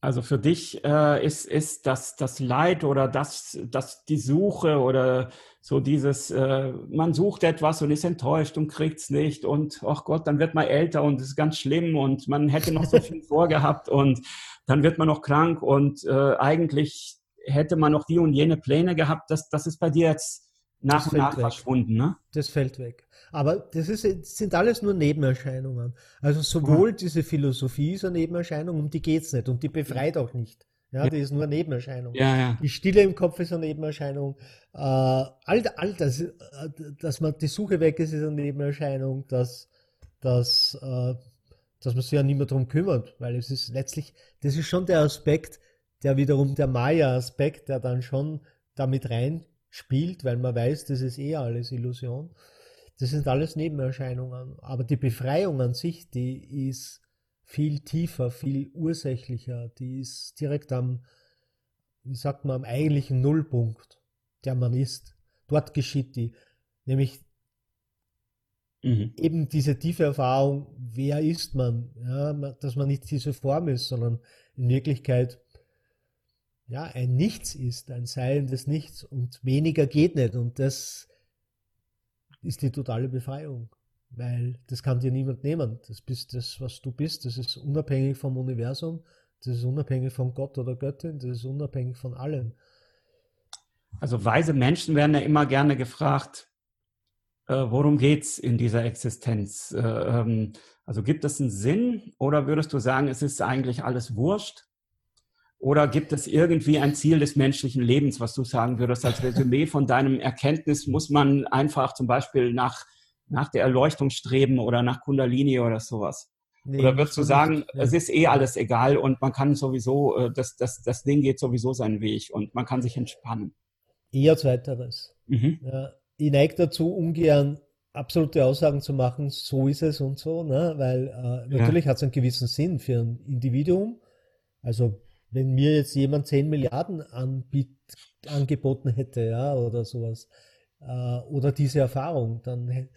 Also für dich äh, ist, ist das, das Leid oder das, das die Suche oder so dieses, äh, man sucht etwas und ist enttäuscht und kriegt es nicht und ach Gott, dann wird man älter und es ist ganz schlimm und man hätte noch so viel vorgehabt und dann wird man noch krank und äh, eigentlich hätte man noch die und jene Pläne gehabt. Das, das ist bei dir jetzt nach das und nach weg. verschwunden, ne? Das fällt weg. Aber das, ist, das sind alles nur Nebenerscheinungen. Also sowohl mhm. diese Philosophie ist eine Nebenerscheinung, um die geht es nicht und die befreit auch nicht. Ja, die ist nur eine Nebenerscheinung. Ja, ja. Die Stille im Kopf ist eine Nebenerscheinung. Äh, all, all das, äh, dass man die Suche weg ist, ist eine Nebenerscheinung, dass, dass, äh, dass man sich ja nicht mehr darum kümmert, weil es ist letztlich, das ist schon der Aspekt, der wiederum der Maya-Aspekt, der dann schon damit reinspielt, weil man weiß, das ist eh alles Illusion. Das sind alles Nebenerscheinungen. Aber die Befreiung an sich, die ist viel tiefer, viel ursächlicher. Die ist direkt am, wie sagt man, am eigentlichen Nullpunkt, der man ist. Dort geschieht die. Nämlich mhm. eben diese tiefe Erfahrung, wer ist man? Ja, dass man nicht diese Form ist, sondern in Wirklichkeit ja, ein Nichts ist, ein Sein des Nichts und weniger geht nicht. Und das ist die totale Befreiung. Weil das kann dir niemand nehmen. Das bist das, was du bist. Das ist unabhängig vom Universum. Das ist unabhängig von Gott oder Göttin. Das ist unabhängig von allem. Also weise Menschen werden ja immer gerne gefragt, äh, worum es in dieser Existenz? Äh, ähm, also gibt es einen Sinn oder würdest du sagen, es ist eigentlich alles wurscht? Oder gibt es irgendwie ein Ziel des menschlichen Lebens, was du sagen würdest als Resümee von deinem Erkenntnis? Muss man einfach zum Beispiel nach, nach der Erleuchtung streben oder nach Kundalini oder sowas? Nee, oder würdest du sagen, nicht, es ist eh alles egal und man kann sowieso, äh, das, das, das Ding geht sowieso seinen Weg und man kann sich entspannen? Eher zweiteres. Mhm. Ja, ich neige dazu, ungern absolute Aussagen zu machen, so ist es und so, ne? weil äh, natürlich ja. hat es einen gewissen Sinn für ein Individuum. Also wenn mir jetzt jemand 10 Milliarden anbiet, angeboten hätte, ja, oder sowas, äh, oder diese Erfahrung, dann,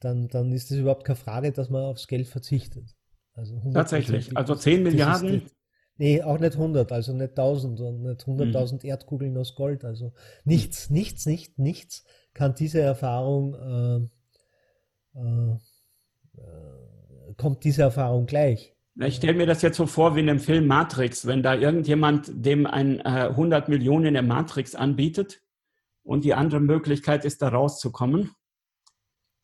dann, dann ist es überhaupt keine Frage, dass man aufs Geld verzichtet. Also Tatsächlich, also 10 Milliarden? nee, auch nicht 100, also nicht 1000 und nicht 100.000 mhm. Erdkugeln aus Gold. Also nichts, nichts, nicht, nichts kann diese Erfahrung, äh, äh, äh kommt diese Erfahrung gleich. Ich stelle mir das jetzt so vor wie in dem Film Matrix, wenn da irgendjemand dem ein äh, 100 Millionen in der Matrix anbietet und die andere Möglichkeit ist, da rauszukommen,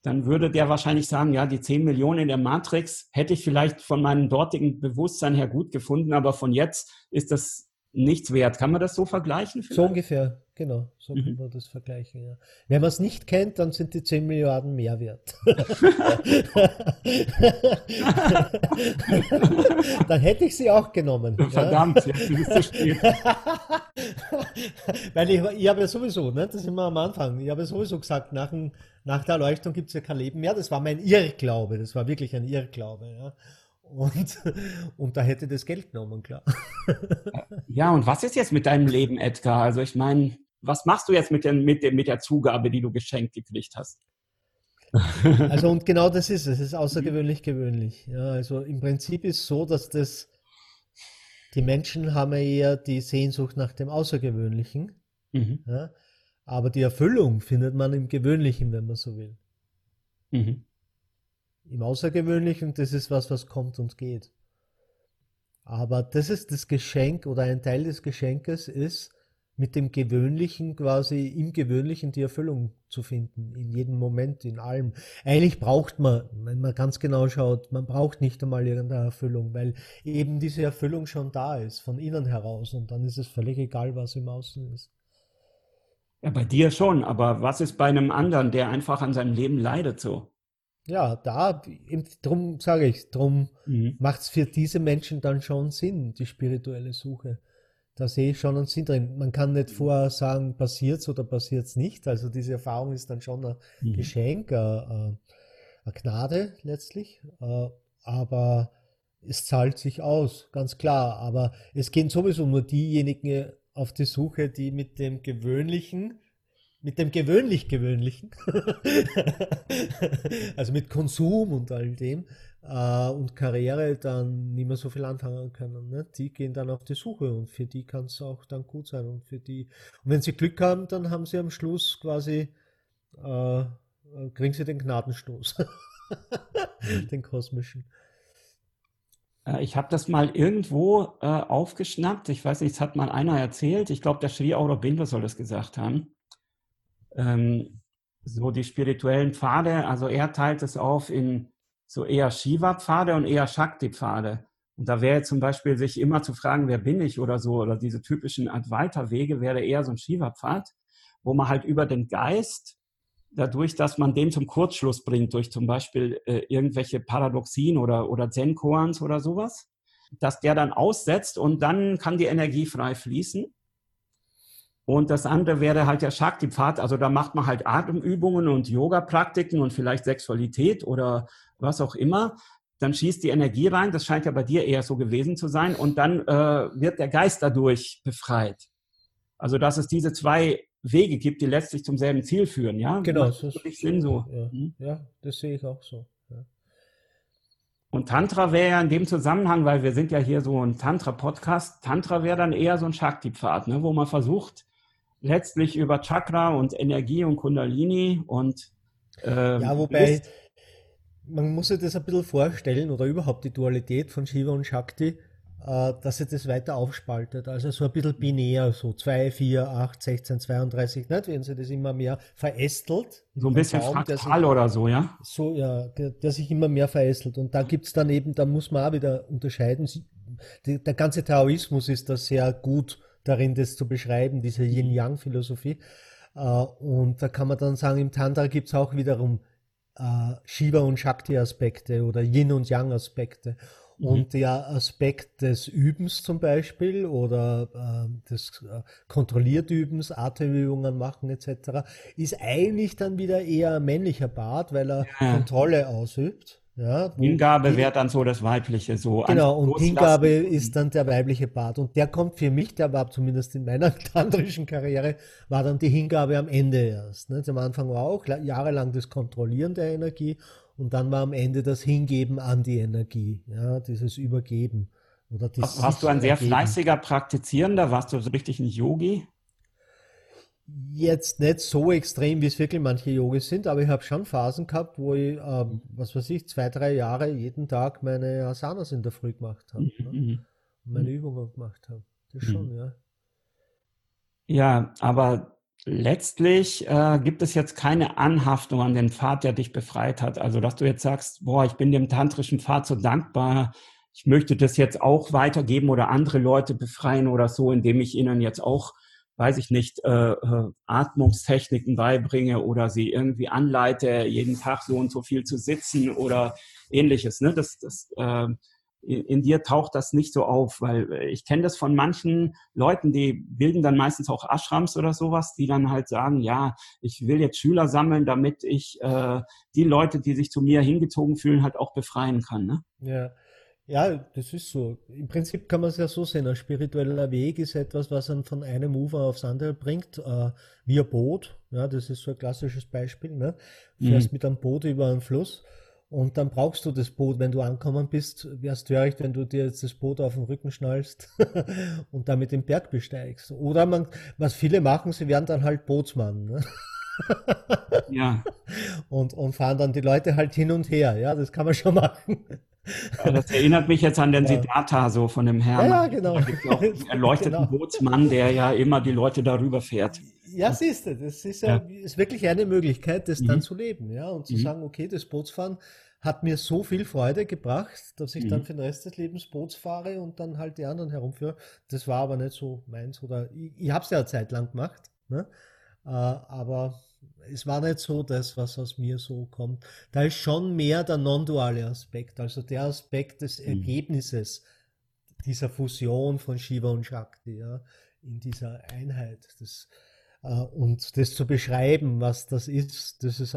dann würde der wahrscheinlich sagen, ja, die 10 Millionen in der Matrix hätte ich vielleicht von meinem dortigen Bewusstsein her gut gefunden, aber von jetzt ist das nichts wert. Kann man das so vergleichen? Vielleicht? So ungefähr, genau. So mhm. kann man das vergleichen. Ja. Wenn man es nicht kennt, dann sind die 10 Milliarden mehr wert. dann hätte ich sie auch genommen. Verdammt, ja. jetzt ist es spät. Weil ich, ich habe ja sowieso, ne, das ist immer am Anfang, ich habe ja sowieso gesagt, nach, nach der Erleuchtung gibt es ja kein Leben mehr. Das war mein Irrglaube, das war wirklich ein Irrglaube. Ja. Und, und da hätte das Geld genommen, klar. Ja, und was ist jetzt mit deinem Leben, Edgar? Also ich meine, was machst du jetzt mit, den, mit, der, mit der Zugabe, die du geschenkt gekriegt hast? Also und genau das ist es. Es ist außergewöhnlich gewöhnlich. Ja, also im Prinzip ist es so, dass das die Menschen haben ja eher die Sehnsucht nach dem Außergewöhnlichen. Mhm. Ja, aber die Erfüllung findet man im Gewöhnlichen, wenn man so will. Mhm im Außergewöhnlichen, das ist was, was kommt und geht. Aber das ist das Geschenk oder ein Teil des Geschenkes ist, mit dem Gewöhnlichen quasi im Gewöhnlichen die Erfüllung zu finden, in jedem Moment, in allem. Eigentlich braucht man, wenn man ganz genau schaut, man braucht nicht einmal irgendeine Erfüllung, weil eben diese Erfüllung schon da ist, von innen heraus und dann ist es völlig egal, was im Außen ist. Ja, bei dir schon, aber was ist bei einem anderen, der einfach an seinem Leben leidet so? ja, da, drum sage ich, drum mhm. macht es für diese Menschen dann schon Sinn, die spirituelle Suche. Da sehe ich schon einen Sinn drin. Man kann nicht vorher sagen, passiert es oder passiert es nicht. Also diese Erfahrung ist dann schon ein mhm. Geschenk, eine, eine Gnade letztlich. Äh, aber es zahlt sich aus, ganz klar. Aber es gehen sowieso nur diejenigen auf die Suche, die mit dem Gewöhnlichen, mit dem gewöhnlich Gewöhnlichen, also mit Konsum und all dem äh, und Karriere dann nicht mehr so viel anfangen können. Ne? Die gehen dann auf die Suche und für die kann es auch dann gut sein. Und für die, und wenn sie Glück haben, dann haben sie am Schluss quasi, äh, kriegen sie den Gnadenstoß, den kosmischen. Äh, ich habe das mal irgendwo äh, aufgeschnappt. Ich weiß nicht, es hat mal einer erzählt. Ich glaube, der Sri Aurobindo soll das gesagt haben ähm, so die spirituellen Pfade, also er teilt es auf in so eher Shiva-Pfade und eher Shakti-Pfade. Und da wäre zum Beispiel sich immer zu fragen, wer bin ich oder so, oder diese typischen Advaita-Wege wäre eher so ein Shiva-Pfad, wo man halt über den Geist, dadurch, dass man den zum Kurzschluss bringt, durch zum Beispiel äh, irgendwelche Paradoxien oder, oder Zen-Koans oder sowas, dass der dann aussetzt und dann kann die Energie frei fließen. Und das andere wäre halt der Shakti-Pfad. Also da macht man halt Atemübungen und Yoga-Praktiken und vielleicht Sexualität oder was auch immer. Dann schießt die Energie rein. Das scheint ja bei dir eher so gewesen zu sein. Und dann äh, wird der Geist dadurch befreit. Also dass es diese zwei Wege gibt, die letztlich zum selben Ziel führen. Ja, genau. Das ist Sinn so. Ja, hm? ja, das sehe ich auch so. Ja. Und Tantra wäre ja in dem Zusammenhang, weil wir sind ja hier so ein Tantra-Podcast, Tantra wäre dann eher so ein Shakti-Pfad, ne, wo man versucht, letztlich über Chakra und Energie und Kundalini und ähm, ja, wobei man muss sich das ein bisschen vorstellen oder überhaupt die Dualität von Shiva und Shakti, äh, dass sich das weiter aufspaltet. Also so ein bisschen binär, so 2, 4, 8, 16, 32, nicht? Wenn sie das immer mehr verästelt. So ein bisschen Baum, fraktal sich, oder so, ja? So, ja, der, der sich immer mehr verästelt. Und da gibt es dann eben, da muss man auch wieder unterscheiden. Die, der ganze Taoismus ist da sehr gut darin, das zu beschreiben, diese mhm. Yin-Yang-Philosophie. Äh, und da kann man dann sagen, im Tantra gibt es auch wiederum äh, Shiva- und Shakti-Aspekte oder Yin- und Yang-Aspekte. Mhm. Und der Aspekt des Übens zum Beispiel oder äh, des äh, Kontrolliertübens, Atemübungen machen etc., ist eigentlich dann wieder eher ein männlicher Part, weil er ja. Kontrolle ausübt. Ja, Hingabe wäre dann so das Weibliche, so. Genau, und Hingabe ist dann der weibliche Part. Und der kommt für mich, der war zumindest in meiner tantrischen Karriere, war dann die Hingabe am Ende erst. Ne? Am Anfang war auch jahrelang das Kontrollieren der Energie und dann war am Ende das Hingeben an die Energie, ja, dieses Übergeben. Oder Warst du ein sehr ergeben. fleißiger Praktizierender? Warst du so richtig ein Yogi? Jetzt nicht so extrem, wie es wirklich manche Yogis sind, aber ich habe schon Phasen gehabt, wo ich, ähm, was weiß ich, zwei, drei Jahre jeden Tag meine Asanas in der Früh gemacht habe. Ne? Mhm. Ne? Und meine Übungen gemacht habe. Das mhm. schon, ja. Ja, aber letztlich äh, gibt es jetzt keine Anhaftung an den Pfad, der dich befreit hat. Also, dass du jetzt sagst, boah, ich bin dem tantrischen Pfad so dankbar, ich möchte das jetzt auch weitergeben oder andere Leute befreien oder so, indem ich ihnen jetzt auch weiß ich nicht, äh, äh, Atmungstechniken beibringe oder sie irgendwie anleite, jeden Tag so und so viel zu sitzen oder ähnliches. Ne? Das, das, äh, in, dir taucht das nicht so auf, weil ich kenne das von manchen Leuten, die bilden dann meistens auch Ashrams oder sowas, die dann halt sagen, ja, ich will jetzt Schüler sammeln, damit ich äh, die Leute, die sich zu mir hingezogen fühlen, halt auch befreien kann. Ne? Ja. Ja, das ist so. Im Prinzip kann man es ja so sehen. Ein spiritueller Weg ist etwas, was einen von einem Ufer aufs andere bringt, äh, wie ein Boot. Ja, das ist so ein klassisches Beispiel. Ne? Du fährst mhm. mit einem Boot über einen Fluss und dann brauchst du das Boot, wenn du ankommen bist. Wärst töricht, wenn du dir jetzt das Boot auf den Rücken schnallst und damit den Berg besteigst. Oder man, was viele machen, sie werden dann halt Bootsmann. Ne? ja. Und, und fahren dann die Leute halt hin und her. Ja, das kann man schon machen. Das erinnert mich jetzt an den ja. Siddhartha, so von dem Herrn. Ja, genau. Da gibt auch einen erleuchteten genau. Bootsmann, der ja immer die Leute darüber fährt. Ja, siehst du, das ist ja, ja. Ist wirklich eine Möglichkeit, das mhm. dann zu leben, ja, und zu mhm. sagen, okay, das Bootsfahren hat mir so viel Freude gebracht, dass ich mhm. dann für den Rest des Lebens Boots fahre und dann halt die anderen herumführe. Das war aber nicht so meins, oder ich, ich habe es ja eine Zeit lang gemacht, ne? Äh, aber es war nicht so das, was aus mir so kommt. Da ist schon mehr der non-duale Aspekt, also der Aspekt des mhm. Ergebnisses dieser Fusion von Shiva und Shakti, ja, in dieser Einheit. Das, äh, und das zu beschreiben, was das ist, das ist,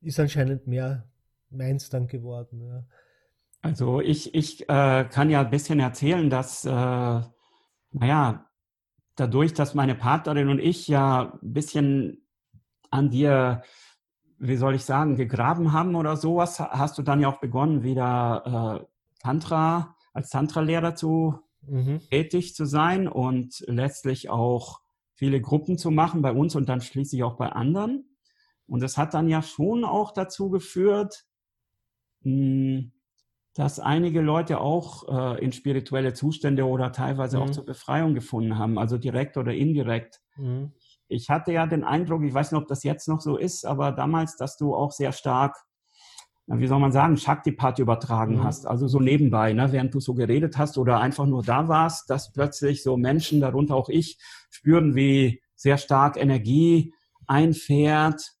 ist anscheinend mehr meins dann geworden. Ja. Also ich, ich äh, kann ja ein bisschen erzählen, dass, äh, naja, dadurch, dass meine Partnerin und ich ja ein bisschen an dir, wie soll ich sagen, gegraben haben oder sowas, hast du dann ja auch begonnen, wieder äh, Tantra, als Tantra-Lehrer zu mhm. tätig zu sein und letztlich auch viele Gruppen zu machen bei uns und dann schließlich auch bei anderen. Und das hat dann ja schon auch dazu geführt, hm, dass einige Leute auch äh, in spirituelle Zustände oder teilweise mhm. auch zur Befreiung gefunden haben, also direkt oder indirekt. Mhm ich hatte ja den Eindruck, ich weiß nicht, ob das jetzt noch so ist, aber damals, dass du auch sehr stark, wie soll man sagen, Shakti-Part übertragen mhm. hast. Also so nebenbei, ne, während du so geredet hast oder einfach nur da warst, dass plötzlich so Menschen, darunter auch ich, spüren, wie sehr stark Energie einfährt.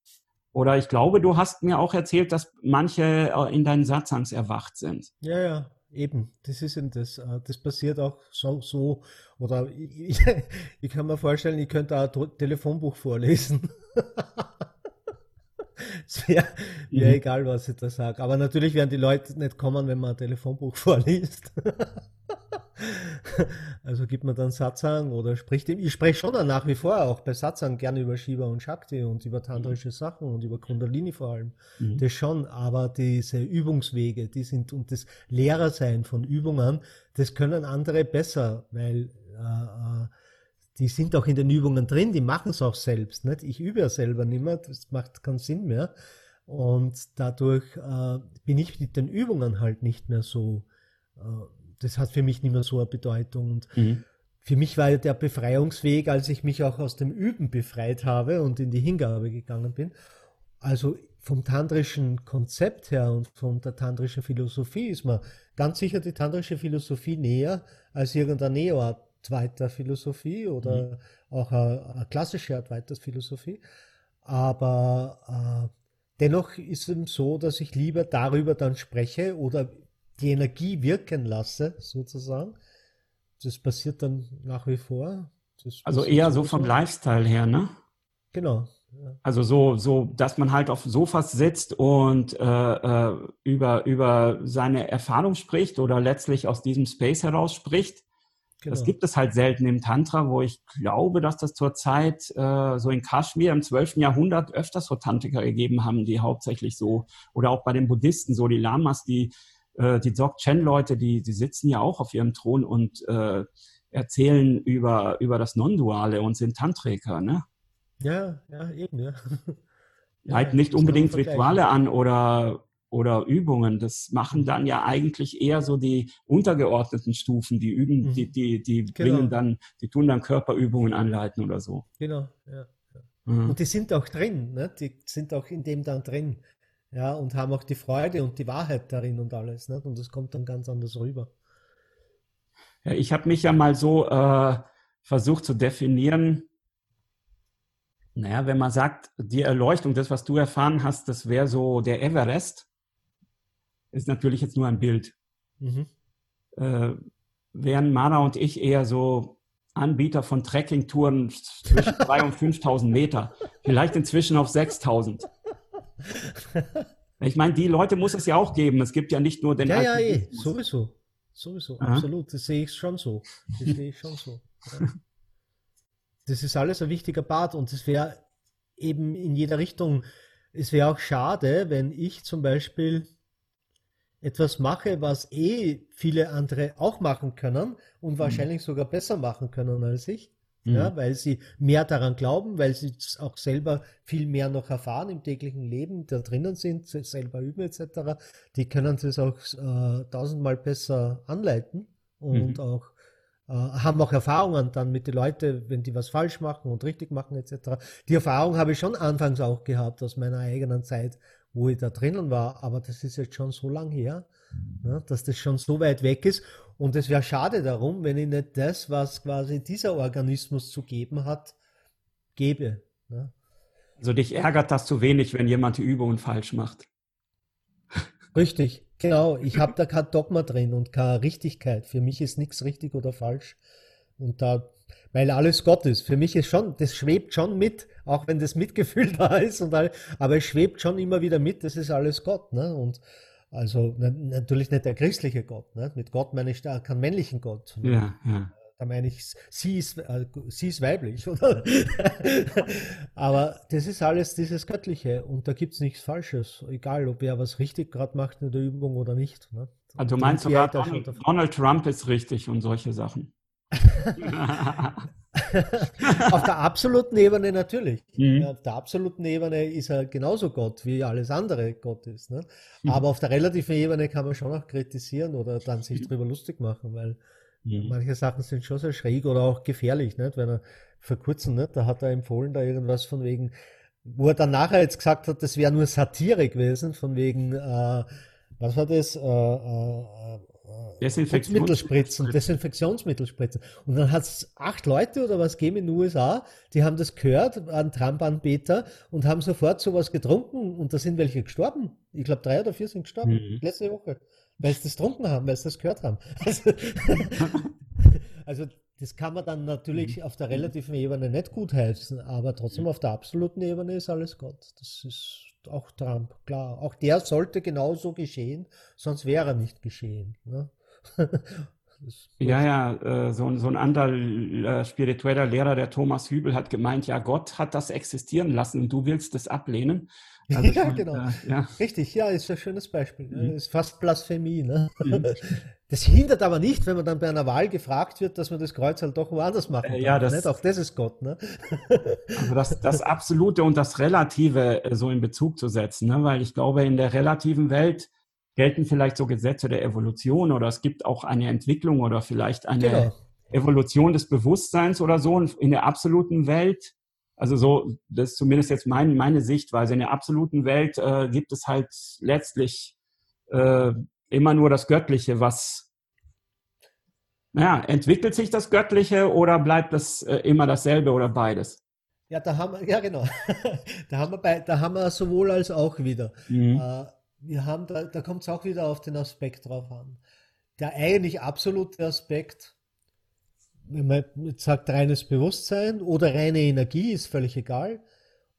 Oder ich glaube, du hast mir auch erzählt, dass manche äh, in deinen Satzangs erwacht sind. Ja, ja, Eben, das ist eben das. Äh, das passiert auch so, so oder ich, ich, kann mir vorstellen, ich könnte auch ein Telefonbuch vorlesen. es wäre wär mhm. egal, was ich da sage. Aber natürlich werden die Leute nicht kommen, wenn man ein Telefonbuch vorliest. also gibt man dann Satsang oder spricht ihm. Ich spreche schon nach wie vor auch bei Satsang gerne über Shiva und Shakti und über tantrische mhm. Sachen und über Kundalini vor allem. Mhm. Das schon, aber diese Übungswege, die sind und das Lehrersein von Übungen, das können andere besser, weil äh, äh die sind auch in den Übungen drin, die machen es auch selbst. Nicht? Ich übe ja selber nicht mehr, das macht keinen Sinn mehr. Und dadurch äh, bin ich mit den Übungen halt nicht mehr so äh, das hat für mich nicht mehr so eine Bedeutung. Und mhm. für mich war ja der Befreiungsweg, als ich mich auch aus dem Üben befreit habe und in die Hingabe gegangen bin. Also vom tantrischen Konzept her und von der tantrischen Philosophie ist mir ganz sicher die tantrische Philosophie näher als irgendeine Neo-Advaita Philosophie oder mhm. auch eine, eine, klassische Advaita Philosophie. Aber äh, dennoch ist es so, dass ich lieber darüber dann spreche oder die Energie wirken lasse, sozusagen. Das passiert dann nach wie vor. also eher so vom Lifestyle her, ne? Genau. Ja. Also so, so, dass man halt auf Sofas sitzt und äh, äh, über, über seine Erfahrung spricht oder letztlich aus diesem Space heraus spricht. Genau. Das gibt es halt selten im Tantra, wo ich glaube, dass das zurzeit äh, so in Kaschmir im 12. Jahrhundert öfters so Tantriker gegeben haben, die hauptsächlich so, oder auch bei den Buddhisten, so die Lamas, die äh, die Dzogchen-Leute, die, die sitzen ja auch auf ihrem Thron und äh, erzählen über, über das Non-Duale und sind Tantriker, ne? Ja, ja, eben, ja. Leiten nicht unbedingt Rituale an oder, oder Übungen. Das machen mhm. dann ja eigentlich eher so die untergeordneten Stufen, die üben, mhm. die, die, die genau. bringen dann, die tun dann Körperübungen anleiten oder so. Genau, ja. Mhm. Und die sind auch drin, ne? die sind auch in dem dann drin ja, und haben auch die Freude und die Wahrheit darin und alles. Nicht? Und das kommt dann ganz anders rüber. Ja, ich habe mich ja mal so äh, versucht zu definieren, naja, wenn man sagt, die Erleuchtung, das, was du erfahren hast, das wäre so der Everest, ist natürlich jetzt nur ein Bild. Mhm. Äh, wären Mara und ich eher so Anbieter von Trekkingtouren zwischen 3.000 und 5.000 Meter. Vielleicht inzwischen auf 6.000. Ich meine, die Leute muss es ja auch geben. Es gibt ja nicht nur den. Ja, ja, eh, sowieso. Sowieso, Aha. absolut. Das sehe ich schon so. Das sehe ich schon so. Ja. Das ist alles ein wichtiger Part und es wäre eben in jeder Richtung. Es wäre auch schade, wenn ich zum Beispiel etwas mache, was eh viele andere auch machen können und mhm. wahrscheinlich sogar besser machen können als ich. Mhm. Ja, weil sie mehr daran glauben, weil sie auch selber viel mehr noch erfahren im täglichen Leben, da drinnen sind, selber üben etc. Die können das auch äh, tausendmal besser anleiten und mhm. auch äh, haben auch Erfahrungen dann mit den Leuten, wenn die was falsch machen und richtig machen etc. Die Erfahrung habe ich schon anfangs auch gehabt aus meiner eigenen Zeit, wo ich da drinnen war, aber das ist jetzt schon so lang her, ne, dass das schon so weit weg ist. Und es wäre schade darum, wenn ich nicht das, was quasi dieser Organismus zu geben hat, gebe. Ne? Also dich ärgert das zu wenig, wenn jemand die Übungen falsch macht. Richtig, genau. Ich habe da kein Dogma drin und keine Richtigkeit. Für mich ist nichts richtig oder falsch. Und da weil alles Gott ist. Für mich ist schon, das schwebt schon mit, auch wenn das Mitgefühl da ist und all, aber es schwebt schon immer wieder mit, das ist alles Gott, ne? Und also natürlich nicht der christliche Gott, ne? Mit Gott meine ich da keinen männlichen Gott. Ja, ja. Da meine ich, sie ist, äh, sie ist weiblich, oder? aber das ist alles dieses Göttliche und da gibt es nichts Falsches, egal ob er was richtig gerade macht in der Übung oder nicht. Ne? Also du meinst sogar, Donald, Donald Trump ist richtig und solche Sachen. auf der absoluten Ebene natürlich. Mhm. Auf der absoluten Ebene ist er genauso Gott, wie alles andere Gott ist. Ne? Mhm. Aber auf der relativen Ebene kann man schon auch kritisieren oder dann sich mhm. drüber lustig machen, weil mhm. manche Sachen sind schon sehr schräg oder auch gefährlich. Nicht? Wenn er vor kurzem, nicht, da hat er empfohlen, da irgendwas von wegen, wo er dann nachher jetzt gesagt hat, das wäre nur Satire gewesen, von wegen, äh, was war das? Äh, äh, Desinfektionsmittelspritzen, Desinfektionsmittelspritzen. Und dann hat es acht Leute oder was gegeben in den USA, die haben das gehört, an Trump-Anbeter, und haben sofort sowas getrunken und da sind welche gestorben. Ich glaube, drei oder vier sind gestorben, mhm. letzte Woche, weil sie das getrunken haben, weil sie das gehört haben. Also, also das kann man dann natürlich mhm. auf der relativen Ebene nicht gut heißen, aber trotzdem auf der absoluten Ebene ist alles Gott. Das ist auch Trump, klar. Auch der sollte genauso geschehen, sonst wäre er nicht geschehen. Ne? ja, ja, äh, so, so, ein anderer äh, spiritueller Lehrer, der Thomas Hübel, hat gemeint, ja, Gott hat das existieren lassen und du willst es ablehnen. Also ja, schon, genau. Äh, ja. Richtig, ja, ist ein schönes Beispiel. Ne? Mhm. Ist fast Blasphemie. Ne? Mhm. Das hindert aber nicht, wenn man dann bei einer Wahl gefragt wird, dass man das Kreuz halt doch woanders machen kann. Äh, ja, das, nicht? Auch das ist Gott. Ne? Also das, das Absolute und das Relative äh, so in Bezug zu setzen, ne? weil ich glaube, in der relativen Welt gelten vielleicht so Gesetze der Evolution oder es gibt auch eine Entwicklung oder vielleicht eine genau. Evolution des Bewusstseins oder so. Und in der absoluten Welt, also so, das ist zumindest jetzt mein, meine Sichtweise, in der absoluten Welt äh, gibt es halt letztlich äh, immer nur das Göttliche, was naja, entwickelt sich das Göttliche oder bleibt das äh, immer dasselbe oder beides? Ja, da haben wir, ja genau, da haben wir, bei, da haben wir sowohl als auch wieder. Mhm. Äh, wir haben da, da kommt es auch wieder auf den Aspekt drauf an. Der eigentlich absolute Aspekt, man jetzt sagt reines Bewusstsein oder reine Energie, ist völlig egal.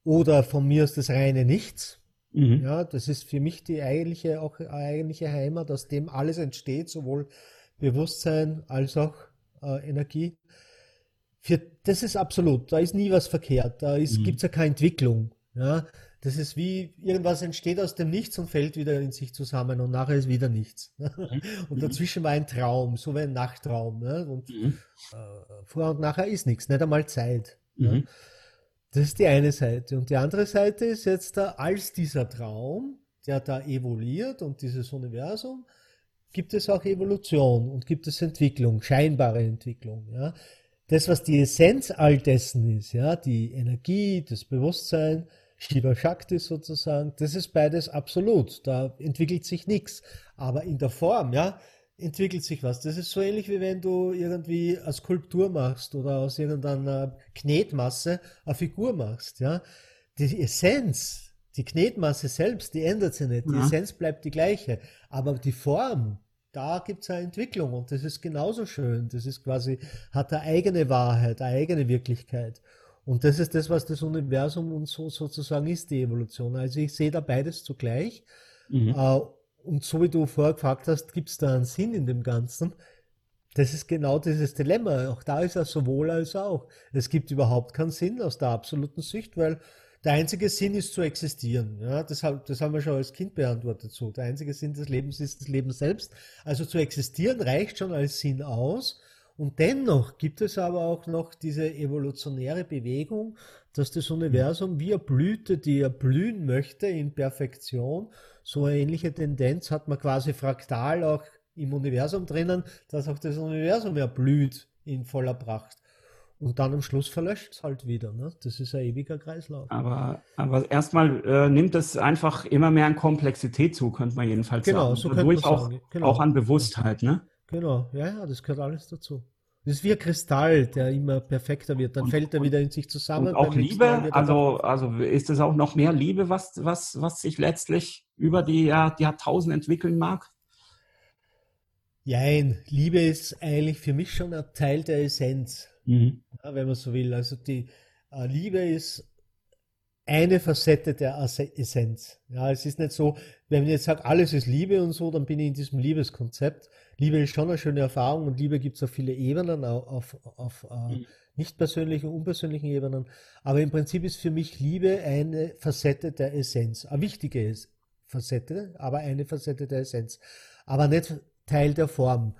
Oder von mir ist das reine Nichts. Mhm. Ja, das ist für mich die eigentliche, auch eigentliche Heimat, aus dem alles entsteht, sowohl Bewusstsein als auch äh, Energie. Für, das ist absolut, da ist nie was verkehrt, da mhm. gibt es ja keine Entwicklung. Ja, das ist wie irgendwas entsteht aus dem Nichts und fällt wieder in sich zusammen und nachher ist wieder nichts. Und mhm. dazwischen war ein Traum, so wie ein Nachttraum. Ne? Und mhm. äh, vor und nachher ist nichts, nicht einmal Zeit. Mhm. Das ist die eine Seite. Und die andere Seite ist jetzt da, als dieser Traum, der da evoluiert und dieses Universum, gibt es auch Evolution und gibt es Entwicklung, scheinbare Entwicklung. Ja. Das, was die Essenz all dessen ist, ja, die Energie, das Bewusstsein, Shiva Shakti sozusagen, das ist beides absolut. Da entwickelt sich nichts. Aber in der Form, ja, entwickelt sich was. Das ist so ähnlich wie wenn du irgendwie eine Skulptur machst oder aus irgendeiner Knetmasse eine Figur machst. Ja, die Essenz, die Knetmasse selbst, die ändert sich nicht. Die ja. Essenz bleibt die gleiche, aber die Form, da gibt es eine Entwicklung und das ist genauso schön. Das ist quasi hat eine eigene Wahrheit, eine eigene Wirklichkeit. Und das ist das, was das Universum und so sozusagen ist, die Evolution. Also ich sehe da beides zugleich. Mhm. Äh, und so wie du vorher gefragt hast, gibt es da einen Sinn in dem Ganzen? Das ist genau dieses Dilemma. Auch da ist er sowohl als auch. Es gibt überhaupt keinen Sinn aus der absoluten Sicht, weil der einzige Sinn ist zu existieren. Ja, das, das haben wir schon als Kind beantwortet so. Der einzige Sinn des Lebens ist das Leben selbst. Also zu existieren reicht schon als Sinn aus. Und dennoch gibt es aber auch noch diese evolutionäre Bewegung, dass das Universum wie eine Blüte, die erblühen möchte in Perfektion, so eine ähnliche Tendenz hat man quasi fraktal auch im Universum drinnen, dass auch das Universum erblüht in voller Pracht. Und dann am Schluss verlöscht es halt wieder. Ne? Das ist ein ewiger Kreislauf. Aber, aber erstmal äh, nimmt es einfach immer mehr an Komplexität zu, könnte man jedenfalls genau, sagen. So könnte man auch, sagen. Genau. auch an Bewusstheit. Ne? Genau, ja, ja, das gehört alles dazu. Das ist wie ein Kristall, der immer perfekter wird. Dann und, fällt er wieder in sich zusammen. Und auch Liebe, also, also ist es auch noch mehr Liebe, was, was, was sich letztlich über die, ja, die Jahrtausende entwickeln mag? Jein, Liebe ist eigentlich für mich schon ein Teil der Essenz, mhm. ja, wenn man so will. Also die äh, Liebe ist eine Facette der Essenz. Ja, es ist nicht so, wenn ich jetzt sage, alles ist Liebe und so, dann bin ich in diesem Liebeskonzept. Liebe ist schon eine schöne Erfahrung und Liebe gibt es auf viele Ebenen, auf, auf, auf äh, mhm. nicht persönlichen, unpersönlichen Ebenen. Aber im Prinzip ist für mich Liebe eine Facette der Essenz. Eine wichtige Facette, aber eine Facette der Essenz. Aber nicht Teil der Form.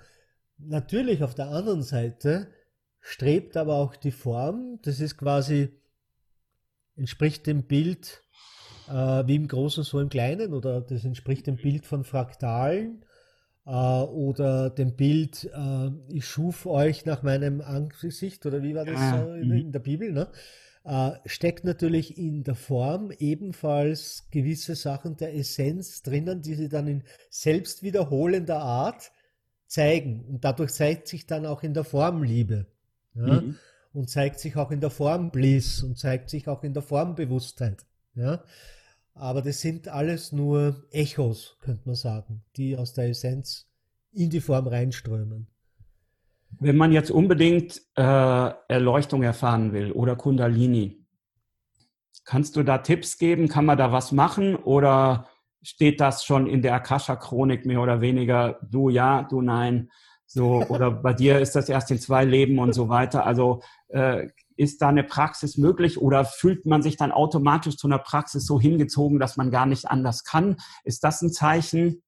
Natürlich auf der anderen Seite strebt aber auch die Form, das ist quasi, entspricht dem Bild äh, wie im Großen so im Kleinen oder das entspricht dem Bild von Fraktalen äh, oder dem Bild, äh, ich schuf euch nach meinem Angesicht oder wie war das ah, in, in, der Bibel, ne? Äh, steckt natürlich in der Form ebenfalls gewisse Sachen der Essenz drinnen, die sie dann in selbst wiederholender Art zeigen. Und dadurch zeigt sich dann auch in der Form Liebe. Ja? Mhm. Und zeigt sich auch in der Form Bliss und zeigt sich auch in der Form Bewusstheit. Ja? Aber das sind alles nur Echos, könnte man sagen, die aus der Essenz in die Form reinströmen. Wenn man jetzt unbedingt äh, Erleuchtung erfahren will oder Kundalini, kannst du da Tipps geben? Kann man da was machen oder steht das schon in der Akasha-Chronik mehr oder weniger? Du ja, du nein. So, oder bei dir ist das erst in zwei Leben und so weiter. Also äh, ist da eine Praxis möglich oder fühlt man sich dann automatisch zu einer Praxis so hingezogen, dass man gar nicht anders kann? Ist das ein Zeichen?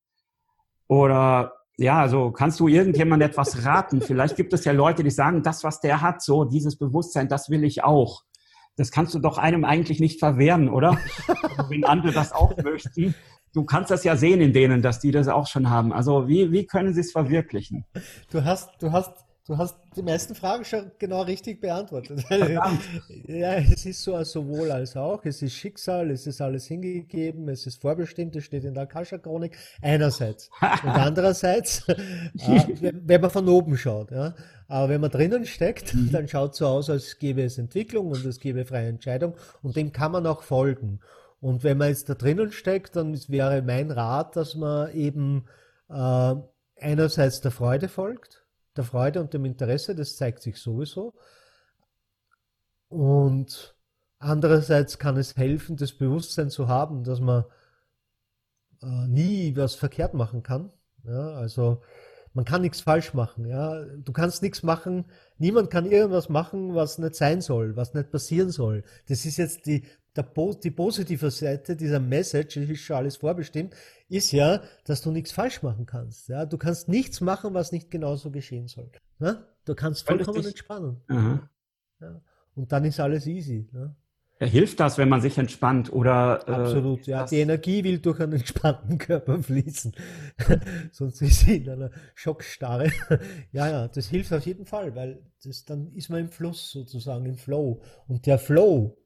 Oder ja, also kannst du irgendjemand etwas raten? Vielleicht gibt es ja Leute, die sagen, das, was der hat, so dieses Bewusstsein, das will ich auch. Das kannst du doch einem eigentlich nicht verwehren, oder? Wenn andere das auch möchten. Du kannst das ja sehen in denen, dass die das auch schon haben. Also wie, wie können sie es verwirklichen? Du hast, du hast Du hast die meisten Fragen schon genau richtig beantwortet. ja, es ist so sowohl als auch. Es ist Schicksal, es ist alles hingegeben, es ist vorbestimmt, es steht in der Akasha-Chronik. Einerseits. Und andererseits, äh, wenn man von oben schaut. Ja. Aber wenn man drinnen steckt, mhm. dann schaut es so aus, als gäbe es Entwicklung und es gäbe freie Entscheidung. Und dem kann man auch folgen. Und wenn man jetzt da drinnen steckt, dann wäre mein Rat, dass man eben äh, einerseits der Freude folgt der Freude und dem Interesse, das zeigt sich sowieso. Und andererseits kann es helfen, das Bewusstsein zu haben, dass man äh, nie was verkehrt machen kann. Ja, also man kann nichts falsch machen. Ja, du kannst nichts machen. Niemand kann irgendwas machen, was nicht sein soll, was nicht passieren soll. Das ist jetzt die der, die positive Seite dieser Message, ist schon alles vorbestimmt, ist ja, dass du nichts falsch machen kannst. Ja? Du kannst nichts machen, was nicht genauso geschehen soll. Ja? Du kannst vollkommen entspannen. Ja? Und dann ist alles easy. Ne? Ja, hilft das, wenn man sich entspannt oder? Äh, Absolut, ja. Die Energie will durch einen entspannten Körper fließen. Sonst ist sie in einer Schockstarre. ja, ja, das hilft auf jeden Fall, weil das, dann ist man im Fluss sozusagen, im Flow. Und der Flow,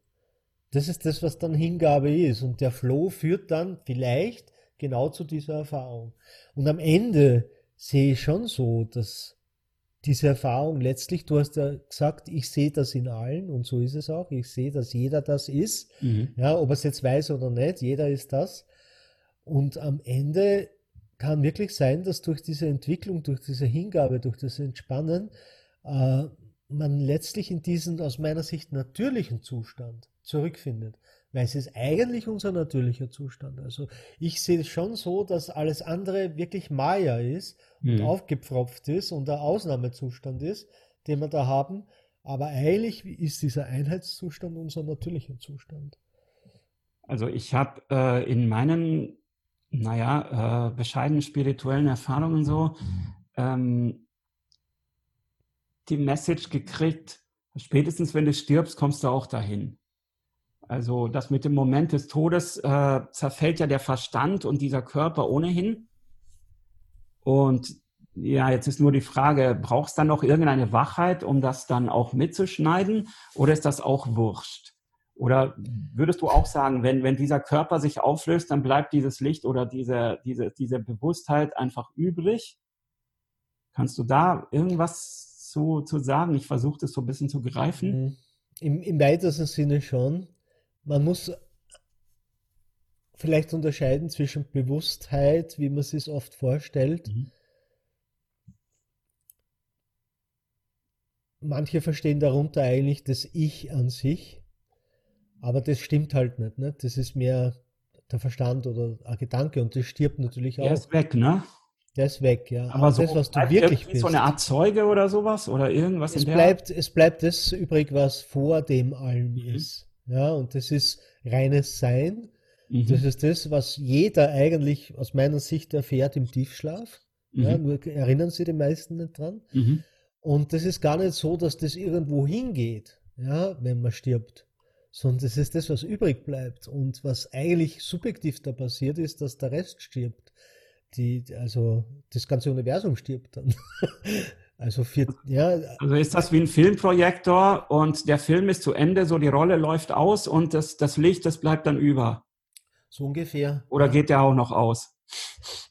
das ist das, was dann Hingabe ist. Und der Flow führt dann vielleicht genau zu dieser Erfahrung. Und am Ende sehe ich schon so, dass diese Erfahrung letztlich, du hast ja gesagt, ich sehe das in allen und so ist es auch. Ich sehe, dass jeder das ist. Mhm. Ja, ob er es jetzt weiß oder nicht, jeder ist das. Und am Ende kann wirklich sein, dass durch diese Entwicklung, durch diese Hingabe, durch das Entspannen, äh, man letztlich in diesen aus meiner Sicht natürlichen Zustand zurückfindet. Weil es ist eigentlich unser natürlicher Zustand. Also ich sehe es schon so, dass alles andere wirklich Maya ist und mhm. aufgepfropft ist und der Ausnahmezustand ist, den wir da haben. Aber eigentlich ist dieser Einheitszustand unser natürlicher Zustand. Also ich habe äh, in meinen, naja, äh, bescheidenen spirituellen Erfahrungen so ähm, die Message gekriegt, spätestens wenn du stirbst, kommst du auch dahin. Also das mit dem Moment des Todes äh, zerfällt ja der Verstand und dieser Körper ohnehin. Und ja, jetzt ist nur die Frage, brauchst du dann noch irgendeine Wachheit, um das dann auch mitzuschneiden? Oder ist das auch wurscht? Oder würdest du auch sagen, wenn, wenn dieser Körper sich auflöst, dann bleibt dieses Licht oder diese, diese, diese Bewusstheit einfach übrig? Kannst du da irgendwas zu, zu sagen? Ich versuche das so ein bisschen zu greifen. Mhm. Im, Im weitesten Sinne schon man muss vielleicht unterscheiden zwischen Bewusstheit, wie man sich oft vorstellt. Mhm. Manche verstehen darunter eigentlich das Ich an sich, aber das stimmt halt nicht. Ne? Das ist mehr der Verstand oder ein Gedanke und das stirbt natürlich auch. Der ist weg, ne? Der ist weg, ja. Aber, aber so das, was du wirklich bist. so eine Art Zeuge oder sowas oder irgendwas es in der bleibt, Es bleibt das übrig, was vor dem allem mhm. ist. Ja, und das ist reines Sein. Mhm. Das ist das, was jeder eigentlich aus meiner Sicht erfährt im Tiefschlaf. Mhm. Ja, nur erinnern sich die meisten nicht dran. Mhm. Und das ist gar nicht so, dass das irgendwo hingeht, ja, wenn man stirbt. Sondern das ist das, was übrig bleibt. Und was eigentlich subjektiv da passiert ist, dass der Rest stirbt. Die, also das ganze Universum stirbt dann. Also, für, ja. also ist das wie ein Filmprojektor und der Film ist zu Ende, so die Rolle läuft aus und das, das Licht, das bleibt dann über. So ungefähr. Oder geht der auch noch aus?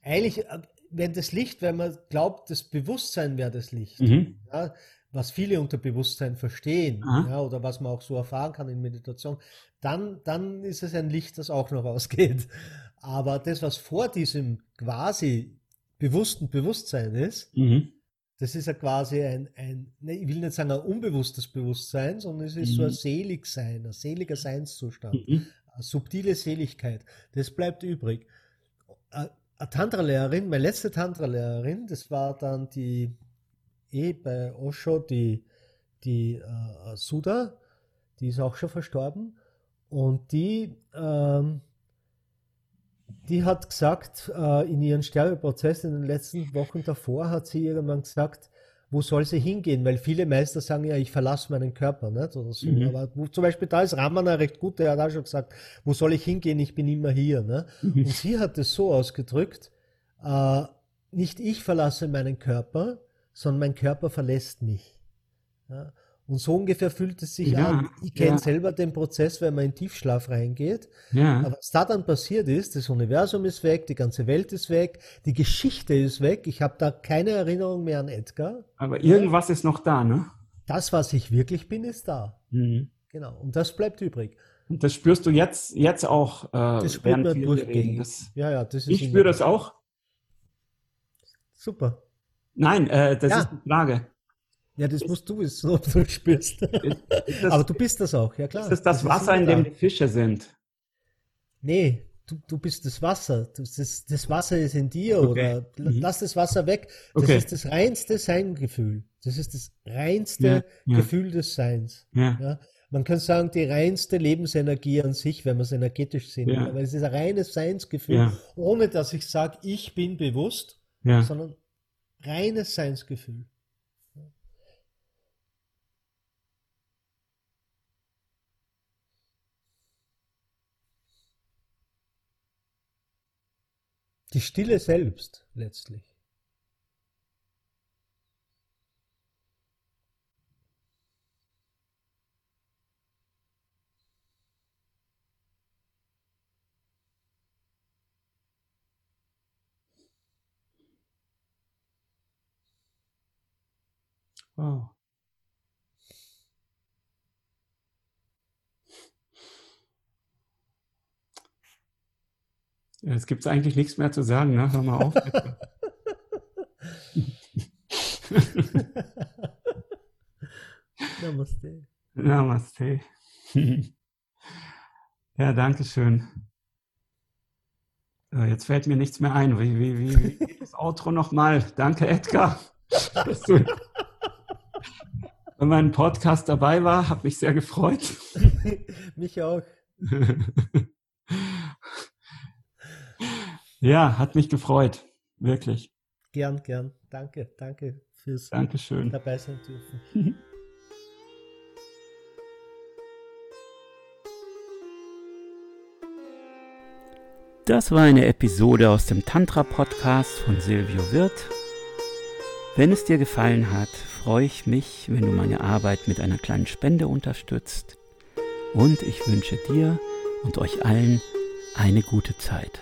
Eigentlich, äh, wenn das Licht, wenn man glaubt, das Bewusstsein wäre das Licht, mhm. ja, was viele unter Bewusstsein verstehen, ja, oder was man auch so erfahren kann in Meditation, dann, dann ist es ein Licht, das auch noch ausgeht. Aber das, was vor diesem quasi bewussten Bewusstsein ist, mhm das ist ja quasi ein, ein ne, ich will nicht sagen ein unbewusstes Bewusstsein, sondern es ist mhm. so ein mhm. Seligsein, ein seliger Seinszustand, mhm. eine subtile Seligkeit. Das bleibt übrig. Eine Tantra-Lehrerin, meine letzte Tantra-Lehrerin, das war dann die, eh bei Osho, die, die äh, Sudha, die ist auch schon verstorben. Und die ähm, die hat gesagt, äh, in ihren Sterbeprozess in den letzten Wochen davor hat sie irgendwann gesagt, wo soll sie hingehen? Weil viele Meister sagen ja, ich verlasse meinen Körper, nicht? Oder so. Mhm. Aber wo, zum Beispiel da ist Ramana recht gut, der hat auch schon gesagt, wo soll ich hingehen? Ich bin immer hier. Ne? Mhm. Und sie hat es so ausgedrückt, äh, nicht ich verlasse meinen Körper, sondern mein Körper verlässt mich. Ja? Und so ungefähr fühlt es sich ja, an. Ich kenne ja. selber den Prozess, wenn man in Tiefschlaf reingeht. Ja. Aber was da dann passiert ist, das Universum ist weg, die ganze Welt ist weg, die Geschichte ist weg. Ich habe da keine Erinnerung mehr an Edgar. Aber irgendwas ist noch da, ne? Das, was ich wirklich bin, ist da. Mhm. Genau. Und das bleibt übrig. Und das spürst du jetzt, jetzt auch. Äh, das spürt man durchgängig. ja, ja, das ist ich spüre das auch. Super. Nein, äh, das ja. ist eine Frage. Ja, das musst du wissen, ob du spürst. Das, Aber du bist das auch, ja klar. Ist das das Wasser, in dem die Fische sind? Nee, du, du bist das Wasser. Das, ist, das Wasser ist in dir okay. oder mhm. lass das Wasser weg. Das okay. ist das reinste Seingefühl. Das ist das reinste ja, ja. Gefühl des Seins. Ja. ja. Man kann sagen, die reinste Lebensenergie an sich, wenn man es energetisch sehen. Aber es ist ein reines Seinsgefühl, ohne dass ich sage, ich bin bewusst, sondern reines Seinsgefühl. Die Stille selbst letztlich. Wow. Jetzt gibt es eigentlich nichts mehr zu sagen, ne? Hör mal auf. Namaste. Namaste. ja, danke schön. Jetzt fällt mir nichts mehr ein. Wie, wie, wie, wie geht das Outro nochmal? Danke, Edgar, dass du bei meinem Podcast dabei war. Hat mich sehr gefreut. mich auch. ja, hat mich gefreut. Wirklich. Gern, gern. Danke, danke fürs Dankeschön. dabei sein dürfen. Das war eine Episode aus dem Tantra-Podcast von Silvio Wirth. Wenn es dir gefallen hat, freue ich mich, wenn du meine Arbeit mit einer kleinen Spende unterstützt. Und ich wünsche dir und euch allen eine gute Zeit.